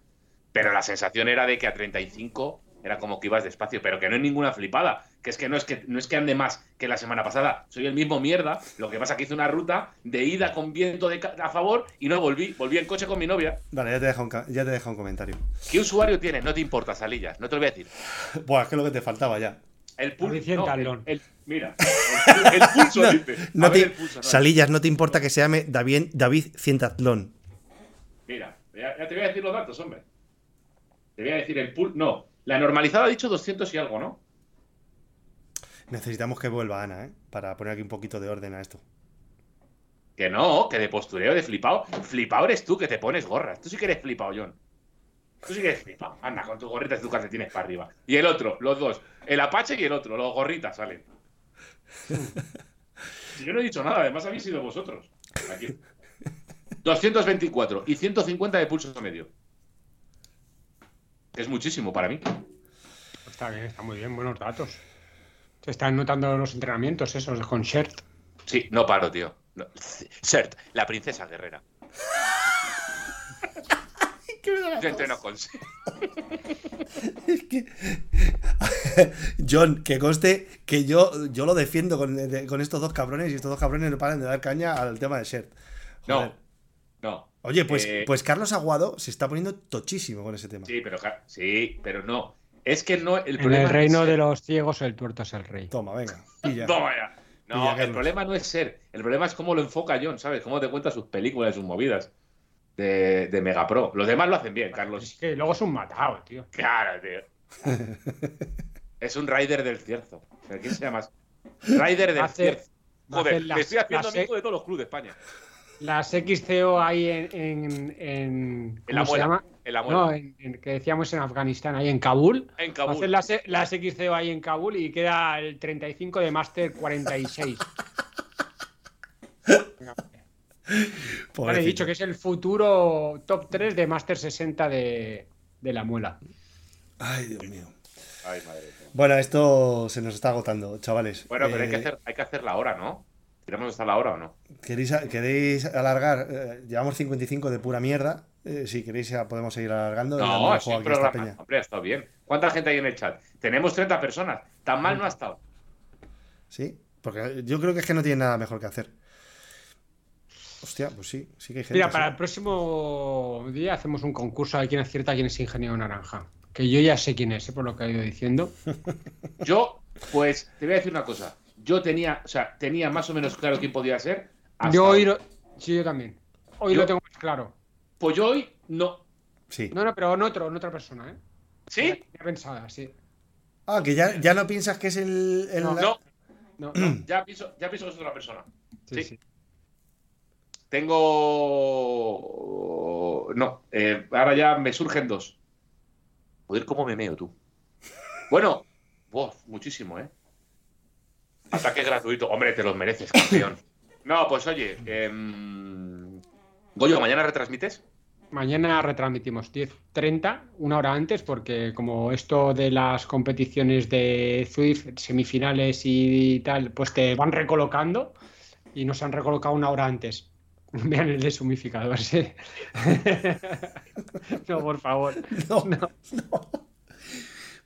Pero la sensación era de que a 35 era como que ibas despacio, pero que no es ninguna flipada. Que es que no es que no es que ande más que la semana pasada. Soy el mismo mierda. Lo que pasa que hice una ruta de ida con viento de a favor y no volví. Volví en coche con mi novia. Vale, ya te he dejado un, ya te he dejado un comentario. ¿Qué usuario tienes? No te importa, Salillas. No te lo voy a decir. Buah, es que es lo que te faltaba ya. El pulso. No, el, el- mira. El, el pulso, No, dice. A no ver te- el pulso, no. Salillas, no te importa que se llame David, David Cientatlón. Mira, ya, ya te voy a decir los datos, hombre. Te voy a decir el pool. No, la normalizada ha dicho 200 y algo, ¿no? Necesitamos que vuelva Ana, ¿eh? Para poner aquí un poquito de orden a esto. Que no, que de postureo, de flipado. Flipado eres tú que te pones gorras. Tú sí que eres flipado, John. Tú sí que eres flipado. Anda, con tus gorritas y tus calcetines para arriba. Y el otro, los dos. El Apache y el otro, los gorritas salen. Yo no he dicho nada, además habéis sido vosotros. Aquí. 224 y 150 de pulso medio. Es muchísimo para mí. Está bien, está muy bien, buenos datos. Se están notando los entrenamientos esos con Shirt. Sí, no paro, tío. No. Cert, la princesa guerrera. Yo entreno con. Es que. John, que conste que yo, yo lo defiendo con, de- con estos dos cabrones y estos dos cabrones no paran de dar caña al tema de Shirt. Joder. No, no. Oye, pues, Eh, pues Carlos Aguado se está poniendo tochísimo con ese tema. Sí, pero sí, pero no. Es que no. El En problema el reino no es de los ciegos, el tuerto es el rey. Toma, venga. Pilla. Toma ya. No, Pilla, el Carlos. problema no es ser. El problema es cómo lo enfoca John, ¿sabes? Cómo te cuenta sus películas, sus movidas de, de Mega Pro. Los demás lo hacen bien, Es Carlos. que luego es un matado, tío. Claro, tío. es un Rider del Cierzo. ¿Pero ¿Quién se llama? Rider del Hace- Cierzo. Joder, hace me las- estoy haciendo las- amigo de todos los clubes de España. Las XCO ahí en. en, en En la ¿Cómo se muela. llama? En la. No, en, en- que decíamos en Afganistán, ahí en Kabul. en Kabul. Hacen las, las XCO ahí en Kabul y queda el 35 de Master 46. Venga, Ya le he dicho que es el futuro top 3 de Master 60 de, de la muela. Ay, Dios mío. Ay, madre. Bueno, esto se nos está agotando, chavales. Bueno, pero hay, que Eh, hacer, hay que hacer la hora, ¿no? ¿Tiramos hasta la hora o no? ¿Queréis, queréis alargar? Eh, llevamos 55 de pura mierda. Eh, si queréis, ya podemos seguir alargando. No, es un programa. peña. Hombre, ha estado bien. ¿Cuánta gente hay en el chat? Tenemos 30 personas. Tan mal no ha estado. Sí, porque yo creo que es que no tiene nada mejor que hacer. Hostia, pues sí, sí que hay gente. Mira, sí. para el próximo día hacemos un concurso a ver quién acierta quién es ingeniero naranja. Que yo ya sé quién es, ¿eh? por lo que ha ido diciendo. Yo Pues te voy a decir una cosa. Yo tenía, o sea, tenía más o menos claro quién podía ser. hasta Yo hoy. lo... Sí, yo también. Hoy Yo- lo tengo más claro. Pues yo hoy no. Sí. No, no, pero en otro, en otra persona, ¿eh? ¿Sí? Ya pensada, sí. Ah, que ya, ya no piensas que es el. el- No, No, No, no. ya pienso, ya pienso que es otra persona. Sí, Sí. sí. Tengo. No, eh, ahora ya me surgen dos. Joder, cómo me meo tú. Bueno, Buah, muchísimo, ¿eh? Ataque gratuito. Hombre, te los mereces, campeón. No, pues oye, em, Goyo, ¿mañana retransmites? Mañana retransmitimos 10.30, una hora antes, porque como esto de las competiciones de Swift, semifinales y tal, pues te van recolocando y nos han recolocado una hora antes. Vean el deshumificador, sí. no, por favor. No, No. no.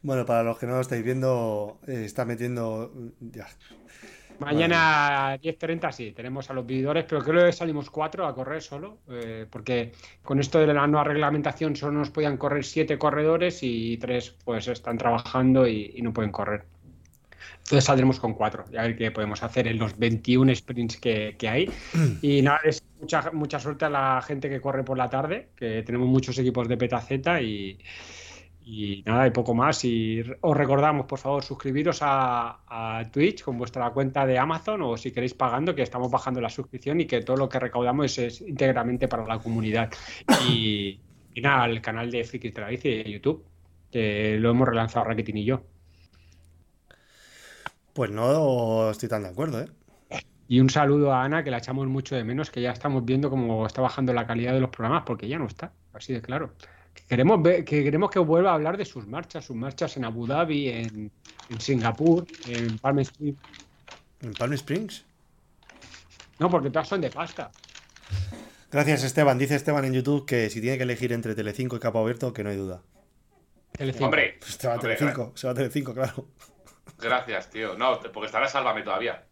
Bueno, para los que no lo estáis viendo, eh, está metiendo. Ya. Mañana 10.30 sí, tenemos a los vividores, pero creo que salimos cuatro a correr solo, eh, porque con esto de la nueva reglamentación solo nos podían correr siete corredores y tres pues están trabajando y, y no pueden correr. Entonces saldremos con cuatro y a ver qué podemos hacer en los 21 sprints que, que hay. Y nada, es mucha, mucha suerte a la gente que corre por la tarde, que tenemos muchos equipos de Petaceta y, y nada, y poco más. Y os recordamos, por favor, suscribiros a, a Twitch con vuestra cuenta de Amazon o si queréis pagando, que estamos bajando la suscripción y que todo lo que recaudamos es, es íntegramente para la comunidad. Y, y nada, el canal de la Bici de YouTube, que lo hemos relanzado Rakitin y yo. Pues no estoy tan de acuerdo, ¿eh? Y un saludo a Ana, que la echamos mucho de menos, que ya estamos viendo cómo está bajando la calidad de los programas, porque ya no está, así de claro. Que queremos, ver, que queremos que vuelva a hablar de sus marchas, sus marchas en Abu Dhabi, en, en Singapur, en Palm Springs. En Palm Springs. No, porque todas son de pasta. Gracias, Esteban. Dice Esteban en YouTube que si tiene que elegir entre Telecinco y Capo Abierto, que no hay duda. Telecinco. Hombre, Pues se va a hombre, Telecinco, se va a Telecinco, claro. gracias, tío. No, porque estará Sálvame todavía.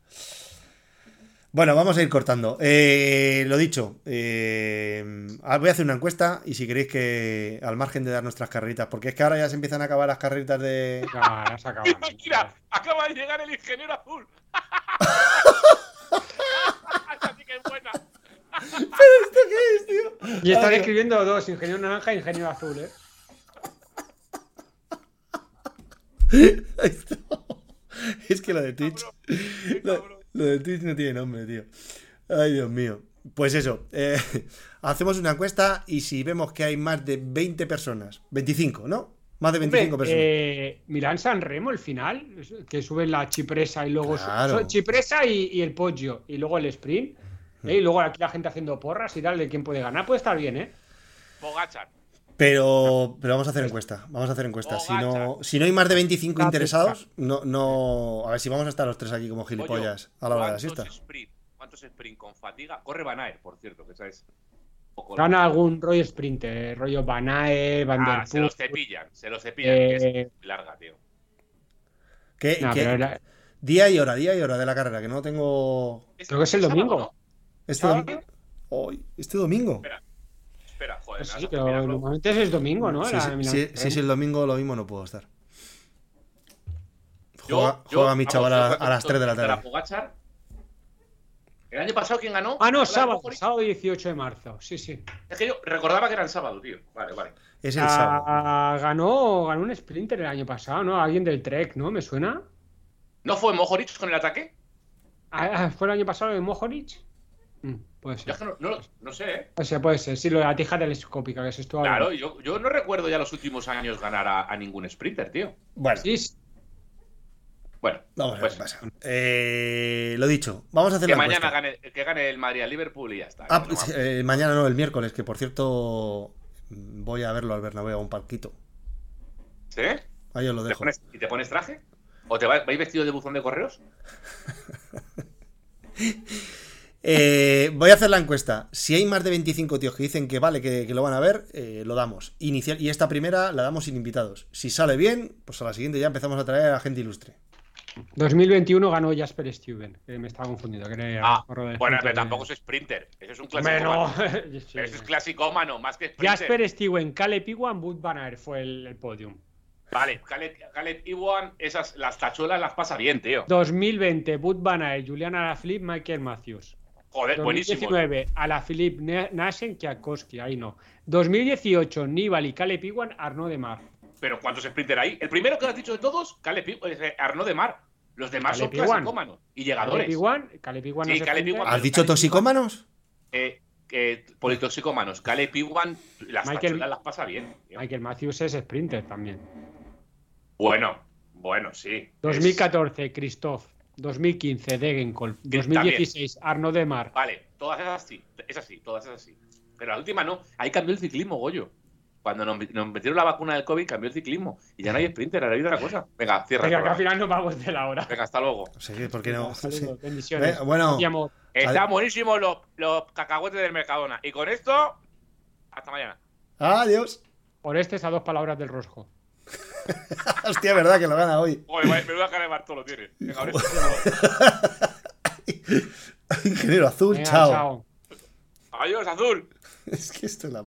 Bueno, vamos a ir cortando. Eh, lo dicho, eh, ah, voy a hacer una encuesta y si queréis que, al margen de dar nuestras carreritas, porque es que ahora ya se empiezan a acabar las carreritas de... Ya, ya se acaban. Mira, acaba de llegar el ingeniero azul. Esa sí que es buena. ¿Esto qué es, tío? Y están escribiendo dos, ingeniero naranja e ingeniero azul, ¿eh? Esto- Es que lo de Twitch. Lo, lo de Twitch no tiene nombre, tío. Ay, Dios mío. Pues eso, eh, hacemos una encuesta y si vemos que hay más de 20 personas, 25, ¿no? Más de 25 Hombre, personas. eh, Milán San Remo, el final, que suben la chipresa y luego su- Claro. chipresa y, y el pollo, y luego el sprint, ¿eh? y luego aquí la gente haciendo porras y tal de quién puede ganar, puede estar bien, ¿eh? Pogachar. Pero, pero vamos a hacer encuesta. Vamos a hacer encuesta. Si no, si no hay más de 25 La interesados, no, no. A ver si vamos a estar los tres aquí como gilipollas a la hora de la siesta. ¿Cuántos sprint? ¿Cuántos sprint con fatiga? Corre Van Aert, por cierto, que sabes. Poco- Gana algún rollo sprint, eh, rollo Banae, Van der Ah, se los cepillan, se los cepillan. que es Eh, larga, tío. ¿Qué, no, qué- pero era- Día y hora, día y hora de la carrera, que no tengo. Creo que es el domingo. Este, ¿Sábado? dom- Hoy, este domingo. Espera, espera, joder. pues sí, pero normalmente es domingo, ¿no? Sí, sí, Remo. el domingo lo mismo no puedo estar. Yo- Juega, yo, juega mi chaval a, a las 3 de la tarde. Pogachar, ¿El año pasado quién ganó? Ah, no, ¿Hola, sábado, sábado 18 de marzo, sí, sí. Es que yo recordaba que era el sábado, tío. Vale, vale. Es el sábado. Ah, ganó, ganó un sprinter el año pasado, ¿no? Alguien del Trek, ¿no? ¿Me suena? ¿No fue Mojoric con el ataque? Ah, ah, ¿Fue el año pasado de Mojoric? Mm, puede Yo ser. es que no, no, no sé, ¿eh? Puede ser. Sí, lo de la tija telescópica que se estuvo Claro, yo, yo no recuerdo ya los últimos años ganar a, a ningún sprinter, tío. Bueno, Sí, sí. Bueno, vamos a ver pues, qué pasa. Eh, lo dicho, vamos a hacer que la mañana gane, que gane el Madrid al Liverpool y ya está. Ah, No, pues, eh, mañana no, el miércoles, que por cierto voy a verlo al Bernabéu a un parquito. ¿Sí? Ahí os lo ¿Te dejo. pones- ¿Y te pones traje? ¿O te vais, vais vestido de buzón de correos? Eh, voy a hacer la encuesta. Si hay más de 25 tíos que dicen que vale, que, que lo van a ver, eh, lo damos. Inicial, y esta primera la damos sin invitados. Si sale bien, pues a la siguiente ya empezamos a traer a gente ilustre. 2021 ganó Jasper Stuyven, que me estaba confundido. Que era Ah, bueno, pero tampoco es sprinter. Eso es un clásico. No. Sí. eso es clasicómano, más que sprinter. Jasper Stuyven, Caleb Iwan, Bud Van Aert fue el, el podium. Vale, Caleb, Caleb Iwan, esas, las tachuelas las pasa bien, tío. 2020, Bud Van Aert, Julian Alaphilippe, Michael Matthews. Joder, buenísimo. 2019, Alaphilippe, Na- Nasen, Kwiatkowski, ahí no. 2018, Nibali, Caleb Iwan, Arnaud de Mar. Pero ¿cuántos sprinter hay? El primero que has dicho de todos, Caleb eh, Arnaud de Mar. Los demás son Caleb Iwan. clasicómanos y llegadores. Caleb Iwan, Caleb Iwan Sí, no se Caleb enfrenta. Iwan. ¿Has dicho toxicómanos? Eh, eh, politoxicómanos. Caleb Iwan, las Michael- las pasa bien. tío. Michael Matthews es sprinter también. Bueno, bueno, sí. 2014, Christoph. 2015, Degenkolb. Que 2016, Arnaud de Mar. Es- vale, todas esas sí. Esas sí, todas esas sí. Pero la última no. Ahí cambió el ciclismo, Goyo. Cuando nos, metieron la vacuna del COVID, cambió el ciclismo. Y ya no hay sprinter, ahora hay otra cosa. Venga, cierra. Venga, que al final nos vamos de la hora. Venga, hasta luego. Sí, ¿por qué no? Saludos, Sí. bendiciones. Bueno. Amor. Están buenísimos los, los cacahuetes del Mercadona. Y con esto, hasta mañana. Adiós. Orestes a dos palabras del rosco. Hostia, verdad que lo gana hoy. Vaya, menuda cara de Bartolo tiene. Venga, ahora Ingeniero azul, Venga, chao. chao. Adiós, azul. Es que esto es la